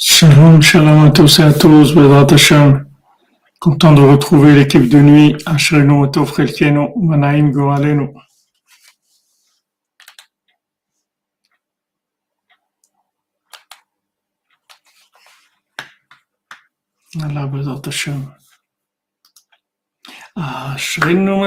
Shalom, shalom à tous et à tous, Bezrat Hashem. Content de retrouver l'équipe de nuit, Ashrenu Otov Relkenu, Manaim Goalenu. Allah Bezrat Hashem. Ashrenu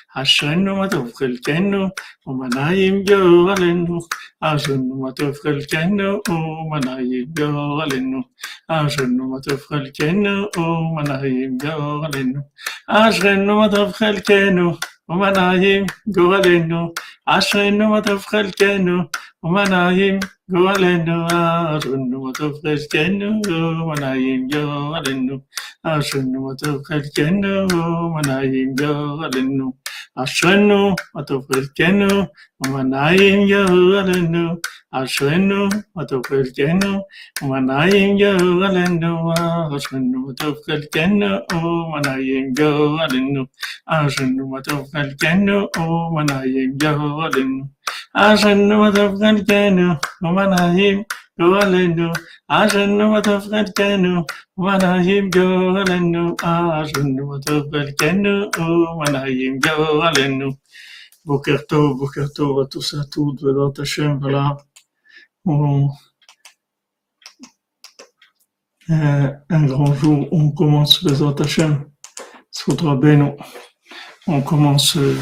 Je ne veux pas d'offrir le kennel, je ne veux pas d'offrir le kennel, je ne veux pas d'offrir le kennel, je ne veux le je ne le je ne le. אשרינו מה טוב חלקנו, ומה נעים גואלנו, אשרינו מה טוב חלקנו, ומה נעים גואלנו, אשרינו מה טוב חלקנו, ומה נעים גואלנו, אשרינו מה טוב חלקנו, ומה נעים גואלנו, Ashwinu Atopilkenu Manayinga Alenu Ashwinu Atopilkenu Manayinga Alenu Ashwinu Atopilkenu Manayinga Alenu Ashwinu Atopilkenu Manayinga Golenu, Ajanu Matafgalkenu, Manahim Golenu, Ajanu Matafgalkenu, Manahim Golenu. Bokerto, Bokerto à tous, à toutes, Vedat Hashem, voilà. Euh, un grand jour, on commence Bezrat Hashem, Soudra Beno. On commence euh,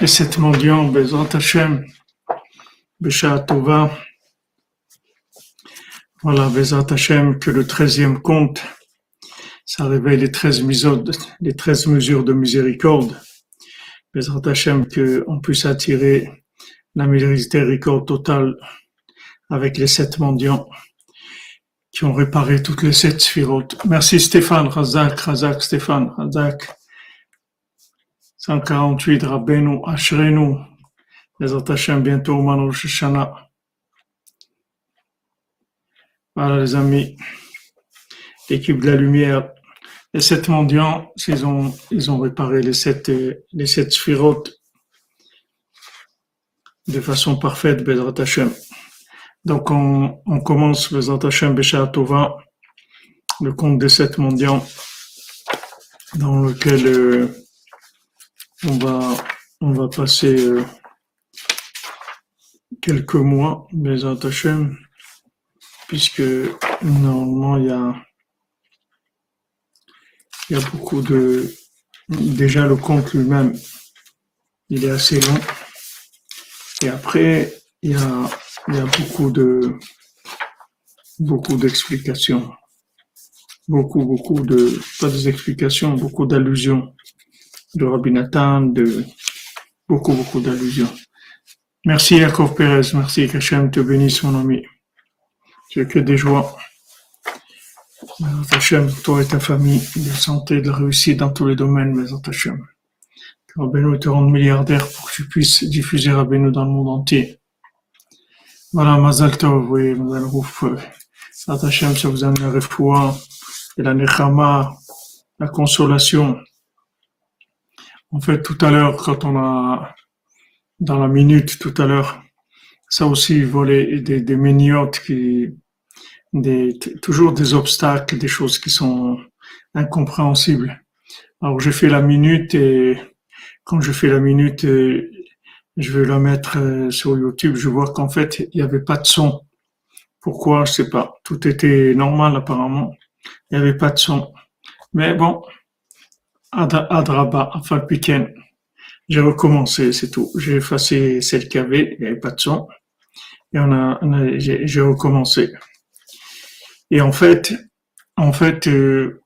les sept mendiants, Bezrat Hashem, Tova. Voilà, Bezrat Hashem, que le treizième compte, ça réveille les treize mesures, les treize mesures de miséricorde. Bezrat Hashem, qu'on puisse attirer la miséricorde totale avec les sept mendiants qui ont réparé toutes les sept sphirotes. Merci Stéphane, Razak, Razak, Stéphane, Razak. 148, Rabbeinu, Ashrenu, Bezrat Hashem, bientôt Manu Hashanah. Voilà les amis, l'équipe de la lumière, les sept mendiants, ils ont, réparé les sept, les de façon parfaite. Donc on, commence Bezrat Hashem Tova, le compte des sept mendiants, dans lequel euh, on va on va passer euh, quelques mois, Bezrat Hashem, puisque normalement il y a il y a beaucoup de déjà le compte lui-même, il est assez long. Et après, il y a, il y a beaucoup de beaucoup d'explications. Beaucoup, beaucoup de pas des explications, beaucoup d'allusions de Rabbi Nathan, de beaucoup, beaucoup d'allusions. Merci Yaakov Pérez, merci qu'Hachem te bénisse mon ami. Tu as que des joies. Hashem, toi et ta famille, de santé, de réussite dans tous les domaines, Bezrat Hashem. Que Rabbeinu te rende milliardaire pour que tu puisses diffuser Rabbeinu dans le monde entier. Voilà, Mazal Tov, oui, Mazal Rouf. Bezrat Hashem, ça vous amène la refoua, et la nechama, la consolation. En fait, tout à l'heure, quand on a, dans la minute, tout à l'heure, ça aussi, voler des, des méniotes qui, des, toujours des obstacles, des choses qui sont incompréhensibles. Alors, j'ai fait la minute et quand je fais la minute, euh, je vais la mettre euh, sur YouTube, je vois qu'en fait, il n'y avait pas de son. Pourquoi? Je sais pas. Tout était normal apparemment. Il n'y avait pas de son. Mais bon, Ad- Adraba, enfin le week-end, j'ai recommencé, c'est tout. J'ai effacé celle qu'il y avait, il n'y avait pas de son. Et on a, j'ai recommencé. Et en fait, en fait, euh,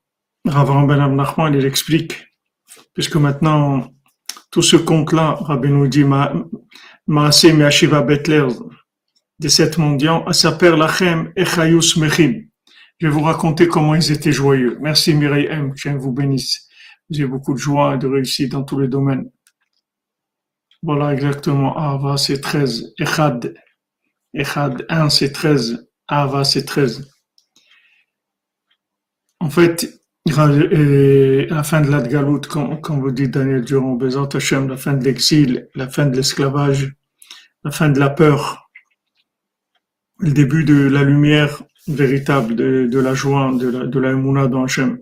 Rav Ben il explique, puisque maintenant, tout ce compte-là, Rabbi nous dit, Ma- Maaseh Me'ashiva Betler, des sept mendiants, Asaper Lachem Echayus Mechim. Je vais vous raconter comment ils étaient joyeux. Merci Mireille M, que vous bénisse. J'ai beaucoup de joie et de réussite dans tous les domaines. Voilà, exactement. Ava, c'est 13. Echad. Echad, 1, c'est 13. Ava, c'est 13. En fait, la fin de l'Adgalout, comme, comme vous dit Daniel Durand, Bézant Hachem, la fin de l'exil, la fin de l'esclavage, la fin de la peur, le début de la lumière véritable, de, la joie, de la, de la dans Hachem.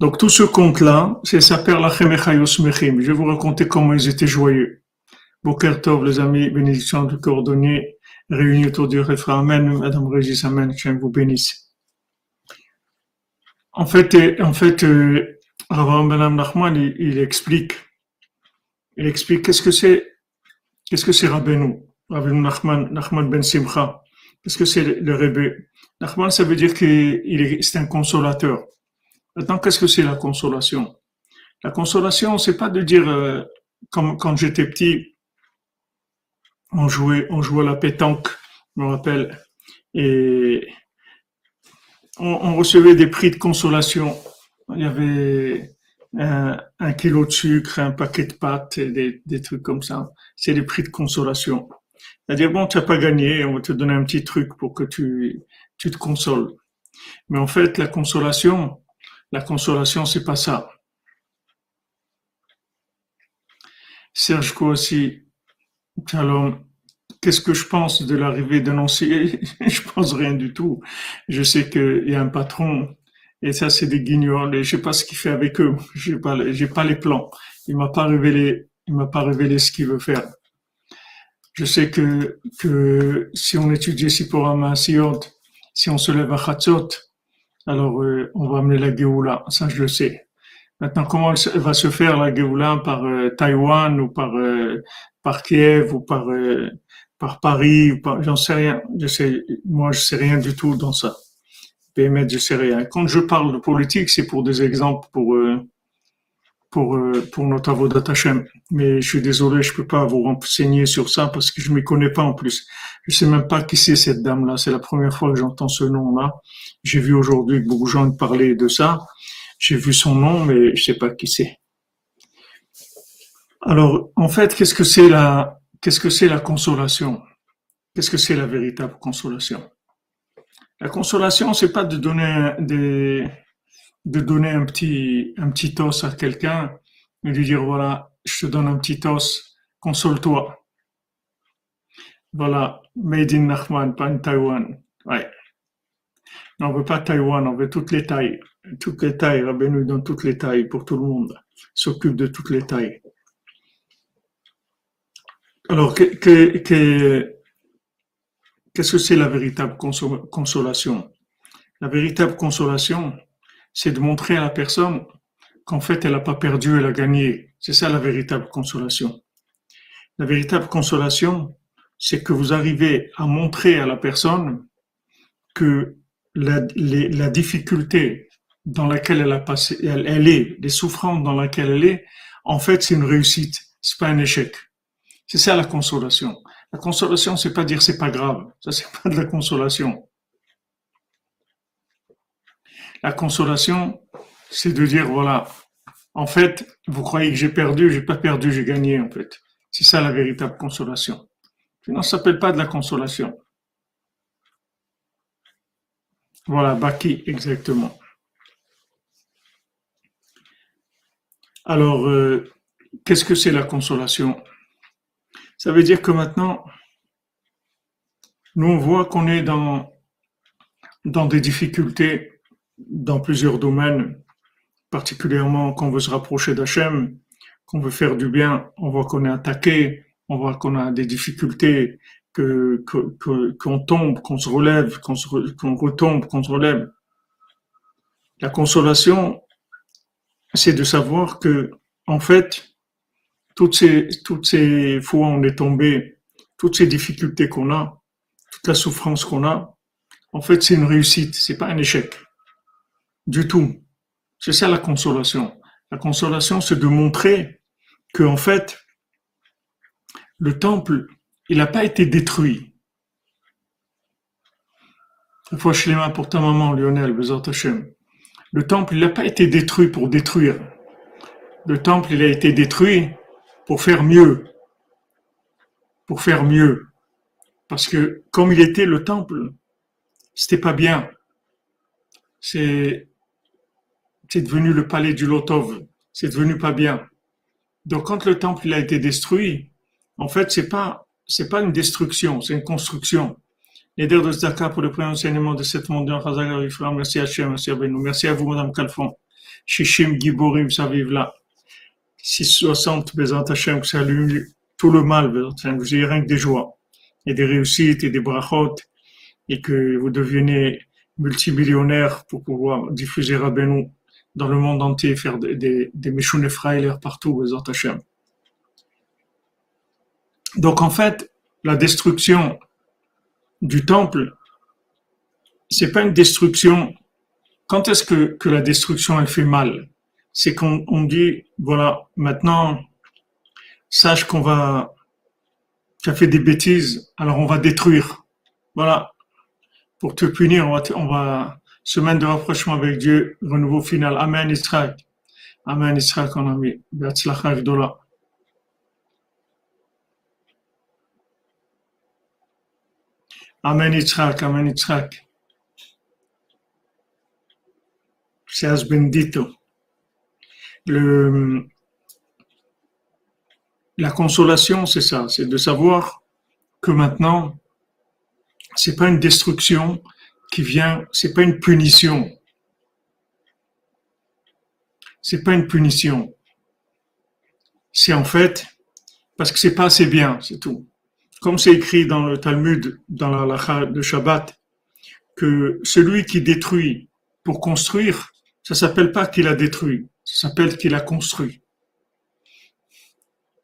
Donc tout ce conte-là, c'est sa père Mechim. Je vais vous raconter comment ils étaient joyeux. Boker Tov, les amis, bénédiction du cordonnier, réunis autour du refrain Amen, Madame Régis, Amen, que vous bénisse. En fait, en fait, euh, Ben Nachman, il, explique, il explique qu'est-ce que c'est, qu'est-ce que c'est Rabbeinu, Rabbeinu Nachman, Nachman Ben Simcha. Qu'est-ce que c'est le Rebbe? Nachman, ça veut dire qu'il est, c'est un consolateur. Maintenant, qu'est-ce que c'est la consolation? La consolation, c'est pas de dire, euh, comme quand j'étais petit, on jouait, on jouait à la pétanque, je me rappelle, et on, recevait des prix de consolation. Il y avait un, kilo de sucre, un paquet de pâtes, et des, trucs comme ça. C'est des prix de consolation. C'est-à-dire, bon, tu n'as pas gagné, on va te donner un petit truc pour que tu, tu te consoles. Mais en fait, la consolation, la consolation, c'est pas ça. Serge aussi, alors, qu'est-ce que je pense de l'arrivée de Nancy? Je pense rien du tout. Je sais qu'il y a un patron, et ça, c'est des guignols, et je sais pas ce qu'il fait avec eux. J'ai pas, pas les plans. Il m'a pas révélé, il m'a pas révélé ce qu'il veut faire. Je sais que, que si on étudie pour un si on se lève à Chatzot, alors euh, on va amener la Géoula, ça je le sais. Maintenant, comment va se faire la Géoula par euh, Taïwan ou par euh, par Kiev ou par par Paris par, j'en sais rien. Je sais, moi je sais rien du tout dans ça. PMS, je sais rien. Quand je parle de politique, c'est pour des exemples pour pour, euh, pour notre avodat Hashem. Mais je suis désolé, je peux pas vous renseigner sur ça parce que je m'y connais pas en plus. Je sais même pas qui c'est cette dame-là. C'est la première fois que j'entends ce nom-là. J'ai vu aujourd'hui que beaucoup de gens parlaient de ça. J'ai vu son nom, mais je sais pas qui c'est. Alors, en fait, qu'est-ce que c'est la, qu'est-ce que c'est la consolation? Qu'est-ce que c'est la véritable consolation? La consolation, c'est pas de donner de donner un petit, un petit os à quelqu'un et de dire voilà, je te donne un petit os, console-toi. Voilà, made in Nachman, pas in Taïwan. Ouais. Non, on veut pas Taïwan, on veut toutes les tailles. Toutes les tailles, Rabbeinu donne toutes les tailles pour tout le monde. S'occupe de toutes les tailles. Alors, qu'est-ce que c'est la véritable consolation? La véritable consolation, c'est de montrer à la personne qu'en fait, elle n'a pas perdu, elle a gagné. C'est ça la véritable consolation. La véritable consolation, c'est que vous arrivez à montrer à la personne que la, difficulté dans laquelle elle a passé, elle, est, les souffrances dans laquelle elle est, en fait, c'est une réussite. C'est pas un échec. C'est ça la consolation. La consolation, c'est pas dire c'est pas grave. Ça, c'est pas de la consolation. La consolation, c'est de dire, voilà, en fait, vous croyez que j'ai perdu, j'ai pas perdu, j'ai gagné, en fait. C'est ça la véritable consolation. Sinon, ça s'appelle pas de la consolation. Voilà, Baki, exactement. Alors, euh, qu'est-ce que c'est la consolation? Ça veut dire que maintenant, nous, on voit qu'on est dans, dans des difficultés dans plusieurs domaines, particulièrement quand on veut se rapprocher d'Hachem, qu'on veut faire du bien, on voit qu'on est attaqué, on voit qu'on a des difficultés, que qu'on tombe, qu'on se relève, qu'on qu'on retombe, qu'on se relève. La consolation, c'est de savoir que, en fait, toutes ces toutes ces fois où on est tombé, toutes ces difficultés qu'on a, toute la souffrance qu'on a, en fait, c'est une réussite, c'est pas un échec du tout. C'est ça la consolation. La consolation, c'est de montrer que en fait, le temple, il n'a pas été détruit. Une fois je les mains pour ta maman, Lionel, Le temple, il n'a pas été détruit pour détruire. Le temple, il a été détruit pour faire mieux. Pour faire mieux. Parce que comme il était le temple, c'était pas bien. C'est, c'est devenu le palais du Lotov. C'est devenu pas bien. Donc quand le temple il a été détruit, en fait c'est pas c'est pas une destruction, c'est une construction. Les de Zdaka pour le premier enseignement de cette monde. Merci à merci à Benou. Merci à vous, Madame Calfon. Shishim Giborim, ça vive là. 660, Bézant Hachem, salut tout le mal, vous ayez rien que des joies, et des réussites, et des brachot, et que vous deviennez multimillionnaire pour pouvoir diffuser Rabbeinu dans le monde entier, faire des, des, des partout, Bézant Hachem. Donc en fait, la destruction du temple, c'est pas une destruction. Quand est-ce que, que la destruction elle fait mal? C'est qu'on on dit voilà maintenant sache qu'on va tu as fait des bêtises, alors on va détruire. Voilà. Pour te punir, on va, on va semaine de rapprochement avec Dieu, renouveau final. Amen Israël. Amen Israël, qu'on a mis. Amen Yitzhak, Amen Yitzhak. Seas bendito. La consolation, c'est ça, c'est de savoir que maintenant, c'est pas une destruction qui vient, c'est pas une punition. C'est pas une punition. C'est en fait parce que c'est pas assez bien, c'est tout comme c'est écrit dans le Talmud, dans la lacha de Shabbat, que celui qui détruit pour construire, ça s'appelle pas qu'il a détruit, ça s'appelle qu'il a construit.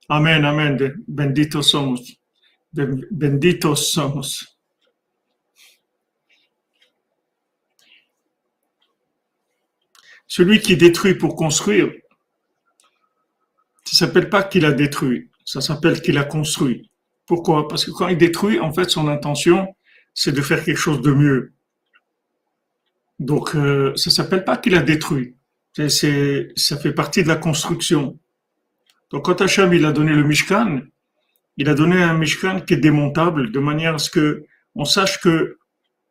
Amen, amen, bendito somos, bendito somos. Celui qui détruit pour construire, ça s'appelle pas qu'il a détruit, ça s'appelle qu'il a construit. Pourquoi? Parce que quand il détruit, en fait, son intention, c'est de faire quelque chose de mieux. Donc, euh, ça s'appelle pas qu'il a détruit. C'est, ça fait partie de la construction. Donc, quand Hacham, il a donné le Mishkan, il a donné un Mishkan qui est démontable, de manière à ce que on sache que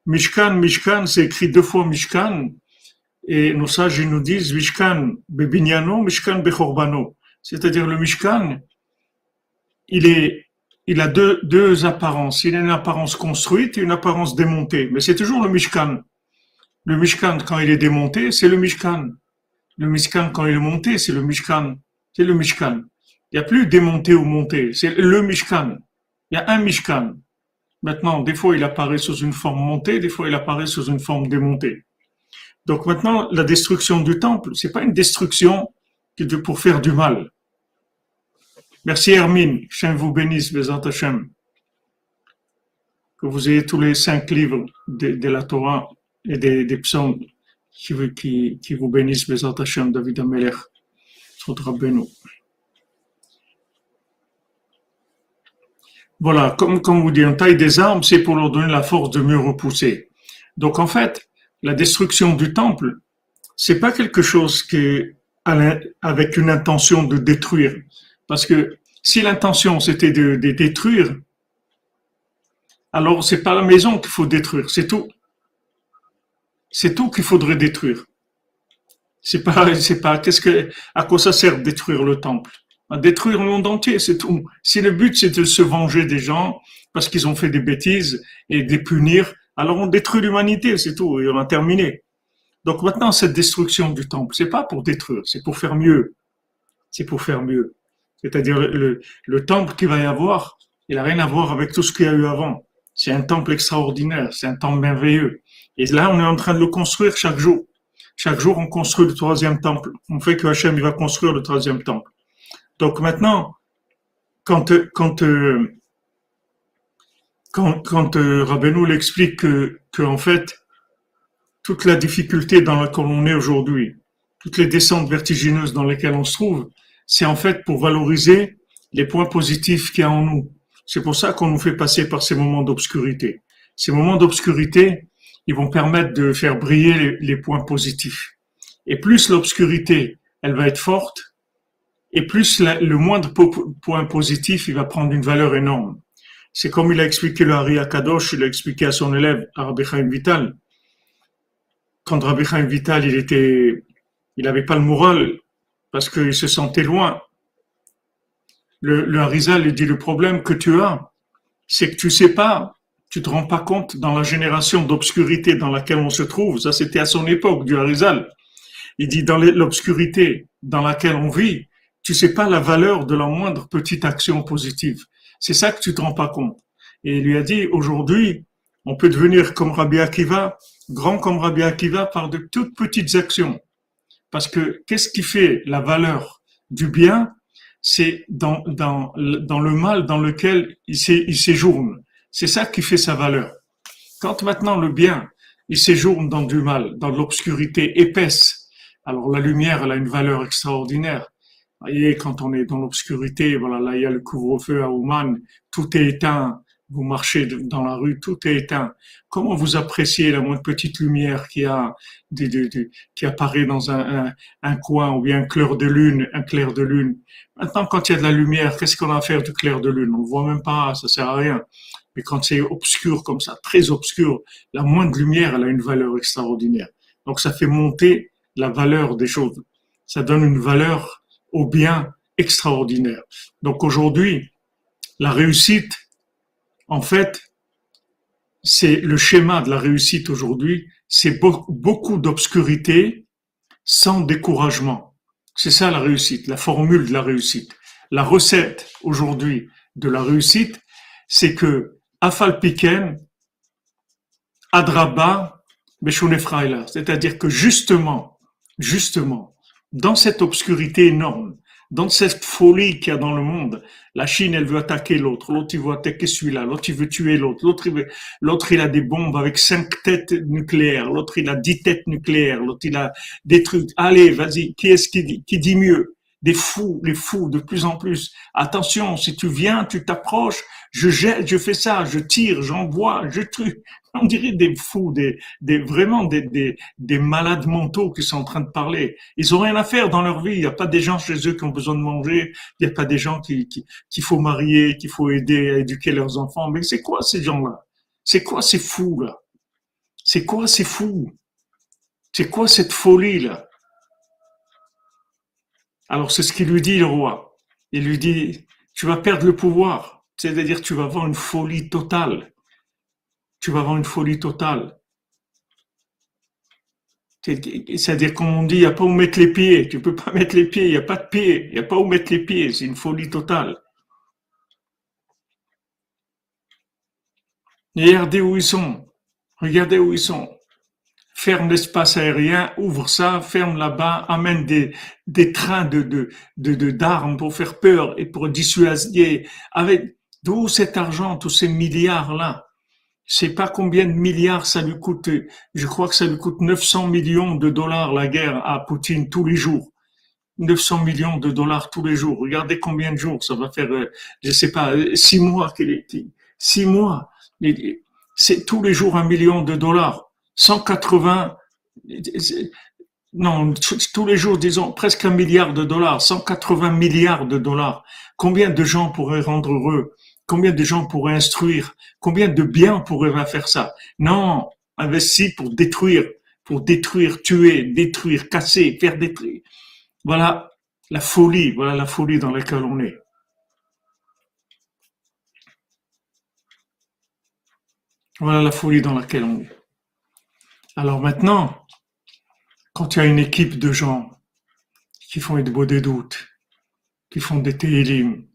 Mishkan, Mishkan, c'est écrit deux fois Mishkan, et nos sages, nous disent Mishkan bebinyano, Mishkan bechorbano. C'est-à-dire le Mishkan, il est il a deux, deux apparences. Il a une apparence construite et une apparence démontée. Mais c'est toujours le Mishkan. Le Mishkan, quand il est démonté, c'est le Mishkan. Le Mishkan, quand il est monté, c'est le Mishkan. C'est le Mishkan. Il n'y a plus démonté ou monté. C'est le Mishkan. Il y a un Mishkan. Maintenant, des fois, il apparaît sous une forme montée, des fois, il apparaît sous une forme démontée. Donc maintenant, la destruction du temple, c'est pas une destruction pour faire du mal. Merci Hermine, Hachem vous bénisse, Bézant Hachem. Que vous ayez tous les cinq livres de, la Torah et des, des psaumes qui, vous bénissent, Bézant Hachem, David Amelech, Beno. Voilà, comme, comme vous dit, on taille des armes, c'est pour leur donner la force de mieux repousser. Donc en fait, la destruction du temple, c'est pas quelque chose avec une intention de détruire. Parce que si l'intention c'était de, détruire, alors c'est pas la maison qu'il faut détruire, c'est tout. C'est tout qu'il faudrait détruire. C'est pas, c'est pas, qu'est-ce que, à quoi ça sert de détruire le temple? Détruire le monde entier, c'est tout. Si le but c'est de se venger des gens parce qu'ils ont fait des bêtises et de les punir, alors on détruit l'humanité, c'est tout, et on a terminé. Donc maintenant, cette destruction du temple, c'est pas pour détruire, c'est pour faire mieux. C'est pour faire mieux. C'est-à-dire le, le temple qu'il va y avoir, il n'a rien à voir avec tout ce qu'il y a eu avant. C'est un temple extraordinaire, c'est un temple merveilleux. Et là, on est en train de le construire chaque jour. Chaque jour, on construit le troisième temple. On fait que Hachem, va construire le troisième temple. Donc maintenant, quand, quand, euh, quand, quand euh, Rabbeinu l'explique que, que, en fait, toute la difficulté dans laquelle on est aujourd'hui, toutes les descentes vertigineuses dans lesquelles on se trouve, c'est en fait pour valoriser les points positifs qu'il y a en nous. C'est pour ça qu'on nous fait passer par ces moments d'obscurité. Ces moments d'obscurité, ils vont permettre de faire briller les, points positifs. Et plus l'obscurité, elle va être forte, et plus le moindre point positif, il va prendre une valeur énorme. C'est comme il a expliqué le Hari Akadosh, il a expliqué à son élève, Rabbi Chaim Vital. Quand Rabbi Chaim Vital, il était, il n'avait pas le moral parce qu'il se sentait loin. Le, le Harizal lui dit le problème que tu as, c'est que tu sais pas, tu te rends pas compte dans la génération d'obscurité dans laquelle on se trouve. Ça, c'était à son époque du Harizal. Il dit dans l'obscurité dans laquelle on vit, tu sais pas la valeur de la moindre petite action positive. C'est ça que tu te rends pas compte. Et il lui a dit, aujourd'hui, on peut devenir comme Rabbi Akiva, grand comme Rabbi Akiva par de toutes petites actions. Parce que qu'est-ce qui fait la valeur du bien? C'est dans, dans, dans le mal dans lequel il, il séjourne. C'est ça qui fait sa valeur. Quand maintenant le bien, il séjourne dans du mal, dans l'obscurité épaisse, alors la lumière, elle a une valeur extraordinaire voyez, quand on est dans l'obscurité, voilà, là, il y a le couvre-feu à Ouman, tout est éteint. Vous marchez dans la rue, tout est éteint. Comment vous appréciez la moindre petite lumière qui a, qui apparaît dans un, un, coin ou bien un clair de lune, un clair de lune? Maintenant, quand il y a de la lumière, qu'est-ce qu'on a à faire du clair de lune? On ne voit même pas, ça sert à rien. Mais quand c'est obscur comme ça, très obscur, la moindre lumière, elle a une valeur extraordinaire. Donc, ça fait monter la valeur des choses. Ça donne une valeur au bien extraordinaire. Donc aujourd'hui, la réussite, en fait, c'est le schéma de la réussite aujourd'hui, c'est beaucoup d'obscurité sans découragement. C'est ça la réussite, la formule de la réussite. La recette aujourd'hui de la réussite, c'est que Afalpiken, Adraba, c'est-à-dire que justement, justement, dans cette obscurité énorme, dans cette folie qu'il y a dans le monde, la Chine, elle veut attaquer l'autre, l'autre, il veut attaquer celui-là, l'autre, il veut tuer l'autre, l'autre, il, a des bombes avec cinq têtes nucléaires, l'autre, il a dix têtes nucléaires, l'autre, il a des trucs. Allez, vas-y, qui est-ce qui dit mieux? Des fous, les fous, de plus en plus. Attention, si tu viens, tu t'approches, je jette, je fais ça, je tire, j'envoie, je tue on dirait des fous, des, des vraiment des, des, des, malades mentaux qui sont en train de parler. Ils ont rien à faire dans leur vie. Il n'y a pas des gens chez eux qui ont besoin de manger. Il n'y a pas des gens qui, qui, qu'il faut marier, qu'il faut aider à éduquer leurs enfants. Mais c'est quoi ces gens-là? C'est quoi ces fous-là? C'est quoi ces fous? C'est quoi cette folie-là? Alors c'est ce qu'il lui dit le roi. Il lui dit, tu vas perdre le pouvoir. C'est-à-dire tu vas avoir une folie totale tu vas avoir une folie totale. C'est-à-dire, comme on dit, il n'y a pas où mettre les pieds. Tu peux pas mettre les pieds, il n'y a pas de pieds. Il n'y a pas où mettre les pieds. C'est une folie totale. Regardez où ils sont. Regardez où ils sont. Ferme l'espace aérien, ouvre ça, ferme là-bas, amène des, des trains de, de, de, d'armes pour faire peur et pour dissuader. Avec d'où cet argent, tous ces milliards-là sais pas combien de milliards ça lui coûte. Je crois que ça lui coûte 900 millions de dollars la guerre à Poutine tous les jours. 900 millions de dollars tous les jours. Regardez combien de jours ça va faire. Euh, je sais pas, euh, six mois qu'il est. Six mois. C'est tous les jours un million de dollars. 180. Non, tous les jours, disons, presque un milliard de dollars, 180 milliards de dollars. Combien de gens pourraient rendre heureux? Combien de gens pourraient instruire? Combien de biens pourraient faire ça? Non, investi pour détruire, pour détruire, tuer, détruire, casser, faire détruire. Voilà la folie, voilà la folie dans laquelle on est. Voilà la folie dans laquelle on est. Alors maintenant, quand il y a une équipe de gens qui font des beaux des qui font des télim,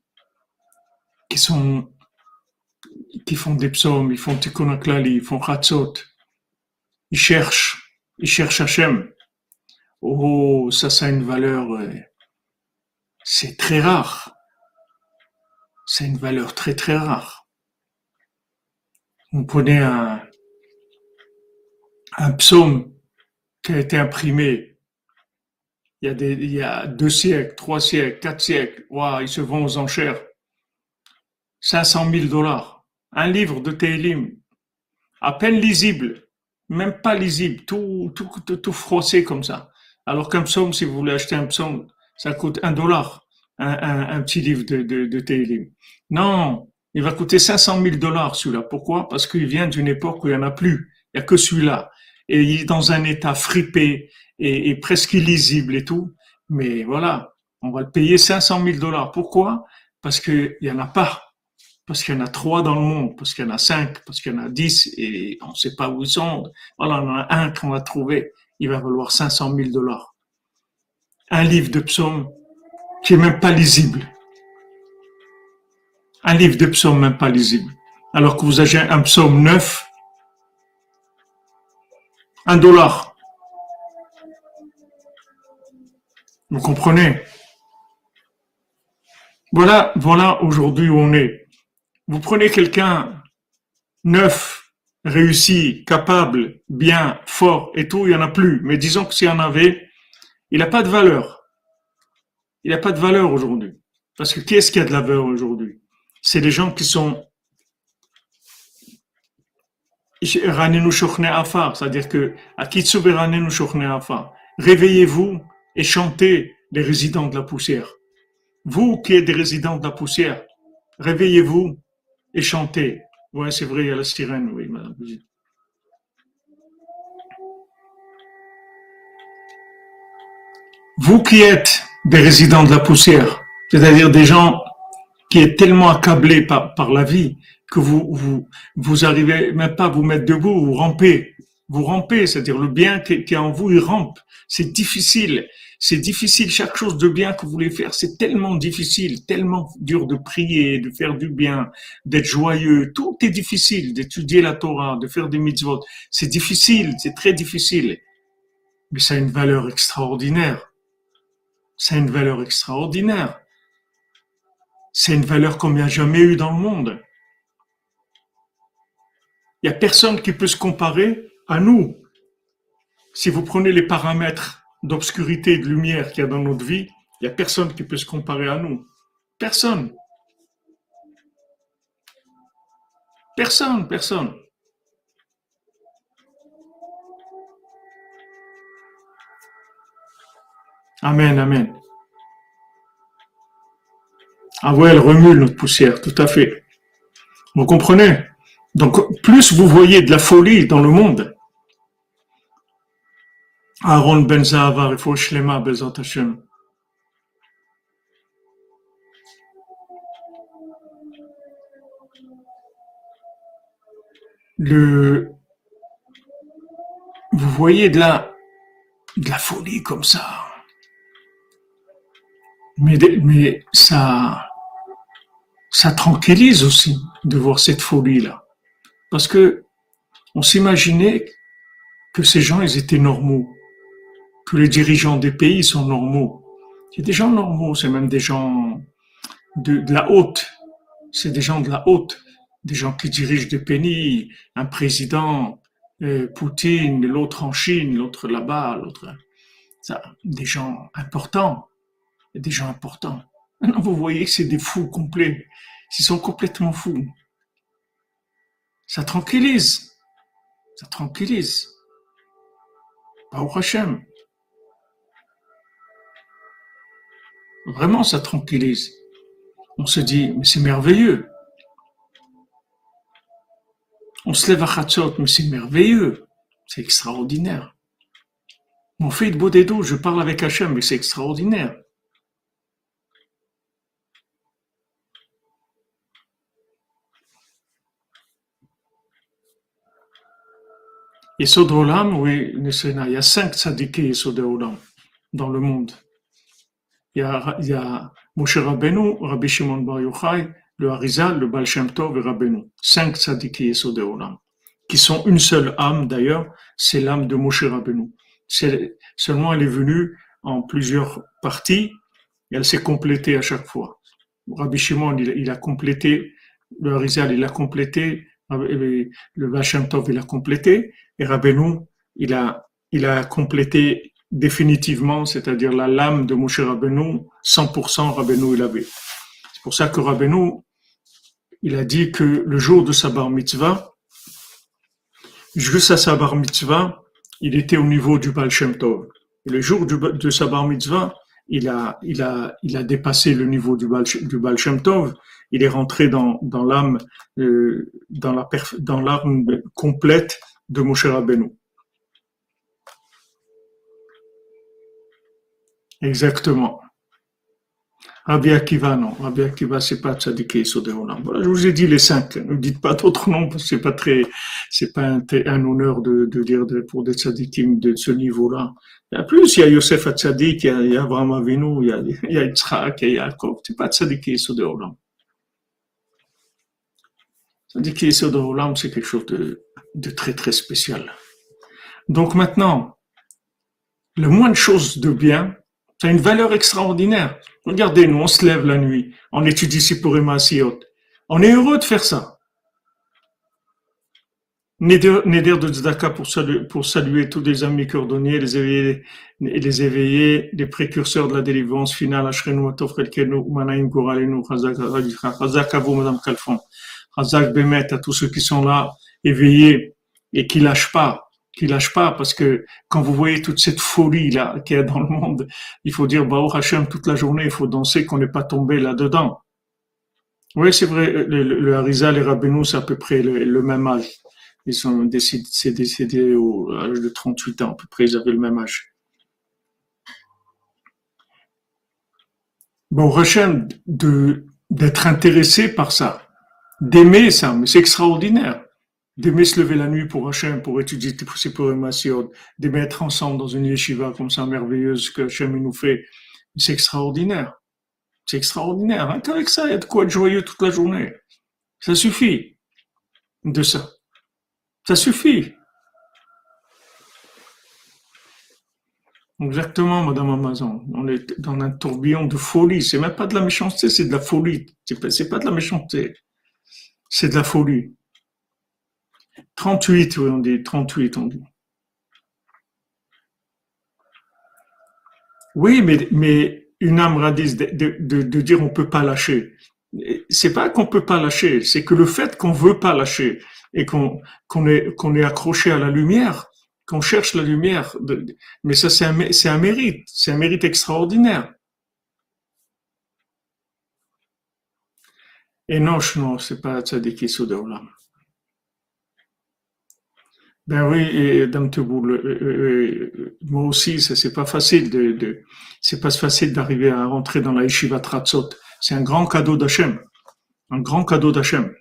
qui font des psaumes, ils font tikkun ils font chatzot. Ils cherchent, ils cherchent Hachem. Oh, ça, ça a une valeur, euh, c'est très rare. C'est une valeur très très rare. Vous prenez un, un psaume qui a été imprimé il y a, il deux siècles, trois siècles, quatre siècles. Wow, ils se vont aux enchères. 500 000 dollars. Un livre de Télim, à peine lisible, même pas lisible, tout, tout, tout, froissé comme ça. Alors qu'un psaume, si vous voulez acheter un psaume, ça coûte un dollar. un, petit livre de, de, de Non, il va coûter 500 000 dollars celui-là. Pourquoi? Parce qu'il vient d'une époque où il n'y en a plus. Il n'y a que celui-là. Et il est dans un état fripé et, presque illisible et tout. Mais voilà, on va le payer 500 000 dollars. Pourquoi? Parce qu'il n'y en a pas. Parce qu'il y en a trois dans le monde, parce qu'il y en a cinq, parce qu'il y en a dix et on ne sait pas où ils sont. Voilà, on en a un qu'on va trouver. Il va valoir 500 000 dollars. Un livre de psaumes qui est même pas lisible. Un livre de psaumes même pas lisible. Alors que vous avez un psaume neuf, un dollar. Vous comprenez? Voilà, voilà aujourd'hui où on est. Vous prenez quelqu'un neuf, réussi, capable, bien, fort et tout, il n'y en a plus. Mais disons que s'il y en avait, il n'a pas de valeur. Il n'a pas de valeur aujourd'hui. Parce que quest ce qui a de la valeur aujourd'hui? C'est les gens qui sont c'est-à-dire que réveillez-vous et chantez les résidents de la poussière. Vous qui êtes des résidents de la poussière, réveillez-vous et chantez. Oui, c'est vrai, il y a la sirène, oui, madame. Vous qui êtes des résidents de la poussière, c'est-à-dire des gens qui est tellement accablés par la vie que vous, vous, vous arrivez même pas à vous mettre debout, vous rampez. Vous rampez, c'est-à-dire le bien qui est en vous, il rampe. C'est difficile. C'est difficile. Chaque chose de bien que vous voulez faire, c'est tellement difficile, tellement dur de prier, de faire du bien, d'être joyeux. Tout est difficile. D'étudier la Torah, de faire des mitzvot. C'est difficile. C'est très difficile. Mais ça a une valeur extraordinaire. Ça a une valeur extraordinaire. C'est une valeur qu'on n'a jamais eu dans le monde. Il n'y a personne qui peut se comparer à nous. Si vous prenez les paramètres d'obscurité et de lumière qu'il y a dans notre vie, il n'y a personne qui peut se comparer à nous. Personne. Personne, personne. Amen, amen. Ah ouais, elle remue notre poussière, tout à fait. Vous comprenez? Donc, plus vous voyez de la folie dans le monde, Aaron Ben Zahavar, Bezat Hashem. Le, vous voyez de la, de la folie comme ça. Mais, mais ça, ça tranquillise aussi de voir cette folie-là. Parce que on s'imaginait que ces gens, ils étaient normaux, que les dirigeants des pays sont normaux. C'est des gens normaux, c'est même des gens de, la haute. C'est des gens de la haute, des gens qui dirigent des pays, un président, euh, Poutine, l'autre en Chine, l'autre là-bas, l'autre. des gens importants, des gens importants. Maintenant, vous voyez c'est des fous complets. Ils sont complètement fous. Ça tranquillise. Ça tranquillise. Pas Hachem. Vraiment, ça tranquillise. On se dit, mais c'est merveilleux. On se lève à Khatsot, mais c'est merveilleux. C'est extraordinaire. On fait de je parle avec Hachem, mais c'est extraordinaire. Yesod Olam, oui, il y a cinq tzadikés Yesod Olam dans le monde. Il y a, il y a Moshe Rabbeinu, Rabbi Shimon Bar Yochai, le Harizal, le Baal Shem Tov et Rabbeinu. Cinq tzadikés Yesod Olam, qui sont une seule âme d'ailleurs, c'est l'âme de Moshe Rabbeinu. Seulement elle est venue en plusieurs parties et elle s'est complétée à chaque fois. Rabbi Shimon, il, a complété, le Harizal, il a complété, le Vachem Tov, il a complété, et Rabbeinu, il a, il a complété définitivement, c'est-à-dire la lame de Moshe Rabbeinu, 100% Rabbeinu il avait. C'est pour ça que Rabbeinu, il a dit que le jour de sa bar mitzvah, jusqu'à sa bar mitzvah, il était au niveau du Baal Shem Tov. Et le jour de sa bar mitzvah, il a, il a, il a dépassé le niveau du Baal, Shem Tov. Il est rentré dans, dans euh, la dans l'âme complète de Moshe Rabbeinu. Exactement. Rabbi Akiva, non. Rabbi Akiva, c'est pas Tzaddik de Olam. Voilà, je vous ai dit les cinq. Ne dites pas d'autres noms, c'est pas très, c'est pas un, honneur de, dire pour des tzaddikim de ce niveau-là. Il y a plus, il y a Yosef Tzadik, il y a, il Abraham Avinu, il y a, il y a Yitzhak, il y a Yaakov. C'est pas Tzaddik de Olam. Tzaddik de Olam, c'est quelque chose de, de très, très spécial. Donc maintenant, le moins de choses de bien, ça a une valeur extraordinaire. Regardez, nous, on se lève la nuit, on étudie Sipurim Asiyot. On est heureux de faire ça. Neder de Tzedaka pour saluer, pour tous les amis cordonniers, les éveillés, les précurseurs de la délivrance finale, Madame Kalfon. Chazak Bemet, à tous ceux qui sont là, éveillés, et qui lâchent pas qui lâche pas parce que quand vous voyez toute cette folie là qu'il y a dans le monde, il faut dire bah Hachem toute la journée, il faut danser qu'on n'est pas tombé là-dedans. Oui, c'est vrai, le, le, Harizal et Rabbeinu, c'est à peu près le, même âge. Ils sont décédés, décédés au, à de 38 ans, à peu près, ils avaient le même âge. Bon, Hachem, d'être intéressé par ça, d'aimer ça, mais c'est extraordinaire d'aimer se lever la nuit pour Hachem, pour étudier ses Masiot, d'aimer être ensemble dans une yeshiva comme ça merveilleuse que Hachem nous fait. C'est extraordinaire. C'est extraordinaire. Qu'avec ça, il y a de quoi être joyeux toute la journée. Ça suffit de ça. Ça suffit. Exactement, Madame Amazon. On est dans un tourbillon de folie. C'est même pas de la méchanceté, c'est de la folie. C'est pas de la méchanceté. C'est de la folie. 38, oui, on dit 38, on dit. Oui, mais, une âme radise de, dire on peut pas lâcher. C'est pas qu'on peut pas lâcher, c'est que le fait qu'on veut pas lâcher et qu'on qu'on est qu'on est accroché à la lumière, qu'on cherche la lumière. mais ça, c'est un, c'est un mérite, c'est un mérite extraordinaire. Et non, non, c'est pas Tzadiki Sodaolam. Ben oui, et Dame Teboul, euh, euh, euh, moi aussi, c'est pas facile de, c'est pas facile d'arriver à rentrer dans la yeshiva Tratzot. C'est un grand cadeau d'Hachem. Un grand cadeau d'Hachem.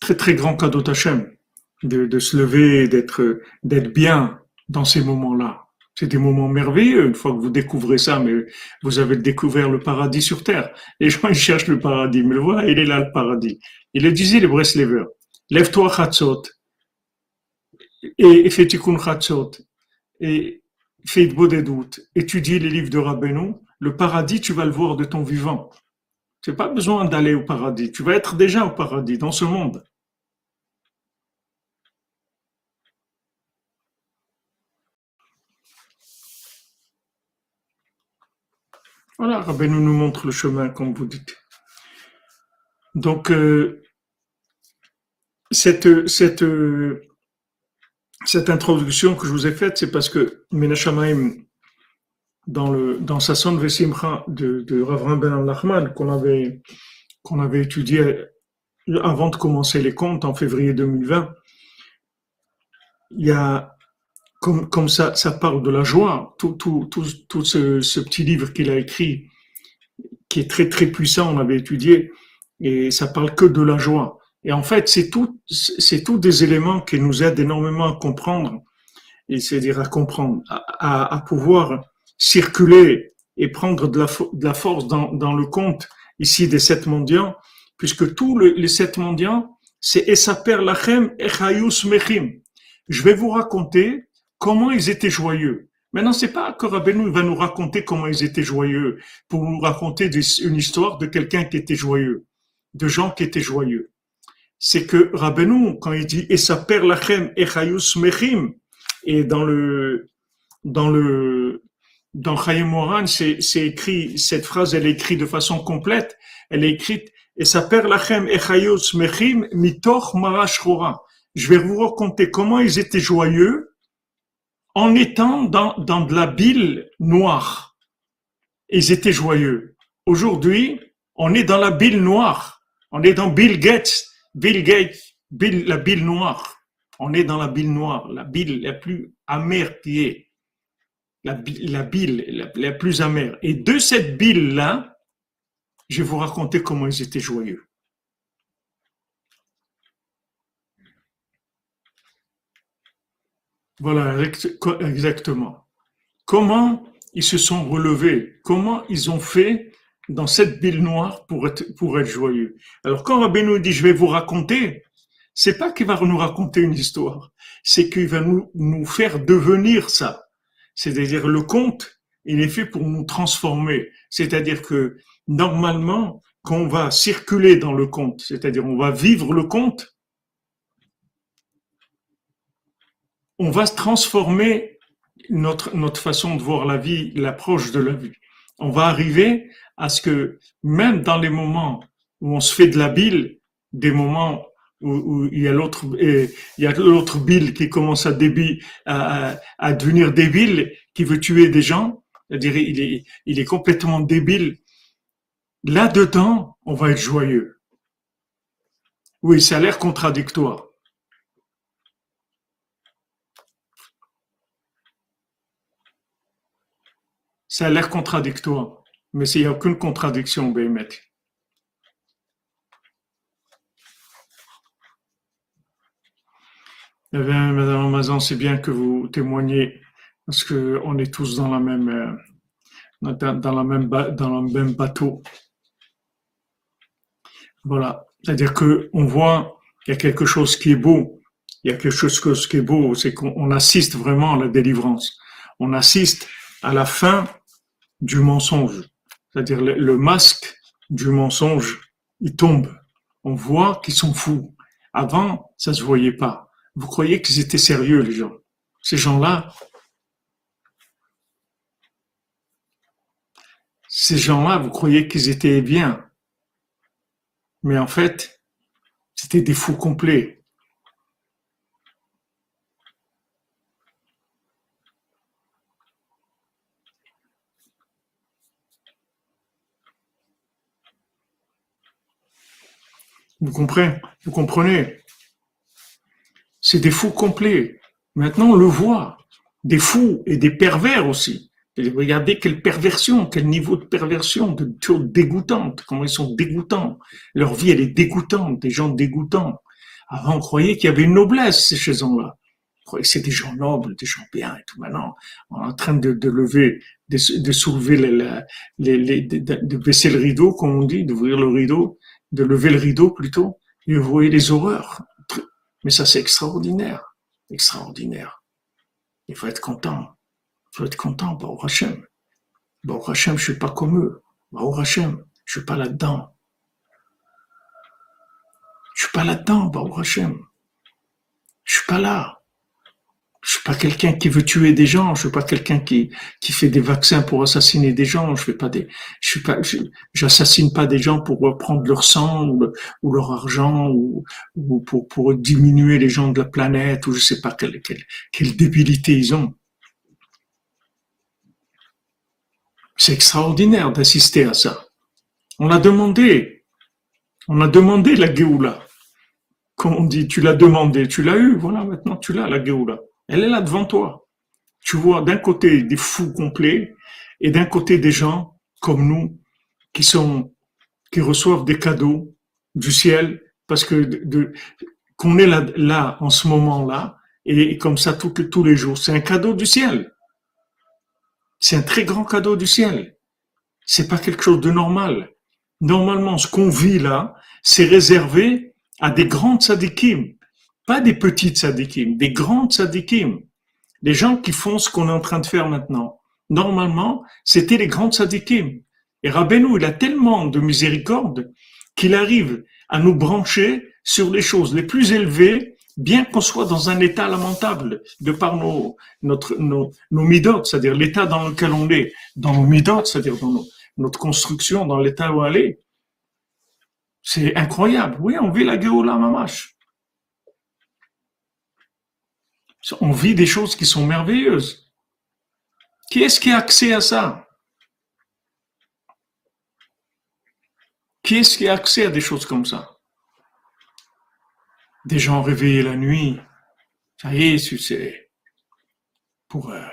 Très, très grand cadeau d'Hachem. De, de se lever, d'être bien dans ces moments-là. C'est des moments merveilleux une fois que vous découvrez ça, mais vous avez découvert le paradis sur terre. Les gens ils cherchent le paradis, mais le voilà, il est là le paradis. Il le disait les Breslevers. Lève-toi Chatzot et fais tikkun Chatzot et fais doutes. Étudie les livres de Rabbeinu. Le paradis, tu vas le voir de ton vivant. Tu n'as pas besoin d'aller au paradis. Tu vas être déjà au paradis, dans ce monde. Voilà, Rabbeinu nous montre le chemin, comme vous dites. Donc, euh, cette, introduction que je vous ai faite, c'est parce que Menachamaim, dans, sa son Vesimcha de, de Ben al qu'on avait, qu'on avait étudié avant de commencer les comptes en février 2020, il y a comme, comme ça, ça parle de la joie, tout, tout, tout, tout ce, ce, petit livre qu'il a écrit, qui est très très puissant, on avait étudié, et ça parle que de la joie. Et en fait, c'est tout, c'est tout des éléments qui nous aident énormément à comprendre, et c'est-à-dire à comprendre, à, à, pouvoir circuler et prendre de la, de la force dans, dans le compte ici des sept mendiants, puisque tous les sept mendiants, c'est Esaper Lachem Echayus Mechim. Je vais vous raconter comment ils étaient joyeux. Maintenant, c'est pas que Rabbeinu va nous raconter comment ils étaient joyeux pour nous raconter une histoire de quelqu'un qui était joyeux, de gens qui étaient joyeux. C'est que Rabbeinu, quand il dit et sa père lachem echayus mechim, et dans le dans le dans Chayim Moran, c'est écrit cette phrase, elle est écrite de façon complète. Elle est écrite et sa père lachem echayus mechim mitoch marash Je vais vous raconter comment ils étaient joyeux en étant dans, dans de la bile noire. Ils étaient joyeux. Aujourd'hui, on est dans la bile noire. On est dans Bill Gates, Bill Gates, la bile noire. On est dans la bile noire, la bile la plus amère qui est. La, la bile la, la plus amère. Et de cette bile-là, je vais vous raconter comment ils étaient joyeux. Voilà, exactement. Comment ils se sont relevés, comment ils ont fait dans cette bile noire pour être, pour être joyeux? Alors quand Rabbi nous dit je vais vous raconter, c'est pas qu'il va nous raconter une histoire, c'est qu'il va nous, nous faire devenir ça. C'est-à-dire le conte, il est fait pour nous transformer. C'est-à-dire que normalement, quand on va circuler dans le conte, c'est-à-dire on va vivre le conte, on va transformer notre, notre façon de voir la vie, l'approche de la vie. On va arriver à ce que même dans les moments où on se fait de la bile, des moments où, il y a l'autre, il y a l'autre bile qui commence à, débit, à, à, devenir débile, qui veut tuer des gens, c'est-à-dire il est, il est complètement débile. Là-dedans, on va être joyeux. Oui, ça a l'air contradictoire. Ça a l'air contradictoire, mais il n'y a aucune contradiction, Bémet. Eh bien, Madame Amazon, c'est bien que vous témoignez, parce qu'on est tous dans la même, euh, dans dans le même bateau. Voilà. C'est-à-dire que on voit qu'il y a quelque chose qui est beau. Il y a quelque chose qui est beau, c'est qu'on assiste vraiment à la délivrance. On assiste à la fin du mensonge. C'est-à-dire le, masque du mensonge, il tombe. On voit qu'ils sont fous. Avant, ça se voyait pas. Vous croyez qu'ils étaient sérieux, les gens? Ces gens-là, ces gens-là, vous croyez qu'ils étaient bien? Mais en fait, c'était des fous complets. Vous comprenez? Vous comprenez? C'est des fous complets. Maintenant, on le voit. Des fous et des pervers aussi. regardez quelle perversion, quel niveau de perversion, de choses dégoûtantes, comment ils sont dégoûtants. Leur vie, elle est dégoûtante, des gens dégoûtants. Avant, on croyait qu'il y avait une noblesse ces gens-là. C'était des gens nobles, des gens bien et tout. Maintenant, on est en train de, lever, de, soulever, les, de, baisser le rideau, comme on dit, d'ouvrir le rideau de lever le rideau plutôt, et vous voyez les horreurs. Mais ça, c'est extraordinaire. Extraordinaire. Il faut être content. Il faut être content, au Hachem. au Hachem, je suis pas comme eux. au Hachem, je suis pas là-dedans. Je suis pas là-dedans, au Hachem. Je suis pas là. Je suis pas quelqu'un qui veut tuer des gens. Je suis pas quelqu'un qui, qui fait des vaccins pour assassiner des gens. Je fais pas des, je suis pas, j'assassine pas des gens pour prendre leur sang ou, leur argent ou, ou pour, pour diminuer les gens de la planète ou je sais pas quelle, quelle, quelle débilité ils ont. C'est extraordinaire d'assister à ça. On a demandé, on a demandé la Géoula. Comme on dit, tu l'as demandé, tu l'as eu, voilà, maintenant tu l'as, la Géoula. Elle est là devant toi. Tu vois d'un côté des fous complets et d'un côté des gens comme nous qui sont qui reçoivent des cadeaux du ciel parce que qu'on est là, là en ce moment-là et, comme ça tout, tous les jours. C'est un cadeau du ciel. C'est un très grand cadeau du ciel. C'est pas quelque chose de normal. Normalement, ce qu'on vit là, c'est réservé à des grandes sadikim, pas des petites sadikim, des grandes sadikim. Les gens qui font ce qu'on est en train de faire maintenant. Normalement, c'était les grandes sadikim. Et Rabbeinu, il a tellement de miséricorde qu'il arrive à nous brancher sur les choses les plus élevées, bien qu'on soit dans un état lamentable, de par nos, notre, nos, nos midotes, c'est-à-dire l'état dans lequel on est, dans nos midotes, c'est-à-dire dans notre construction, dans l'état où elle est. C'est incroyable. Oui, on vit la Géoula Mamash. On vit des choses qui sont merveilleuses. Qui est-ce qui a accès à ça? Qui est-ce qui a accès à des choses comme ça? Des gens réveillés la nuit. Ça y est, c'est pour euh,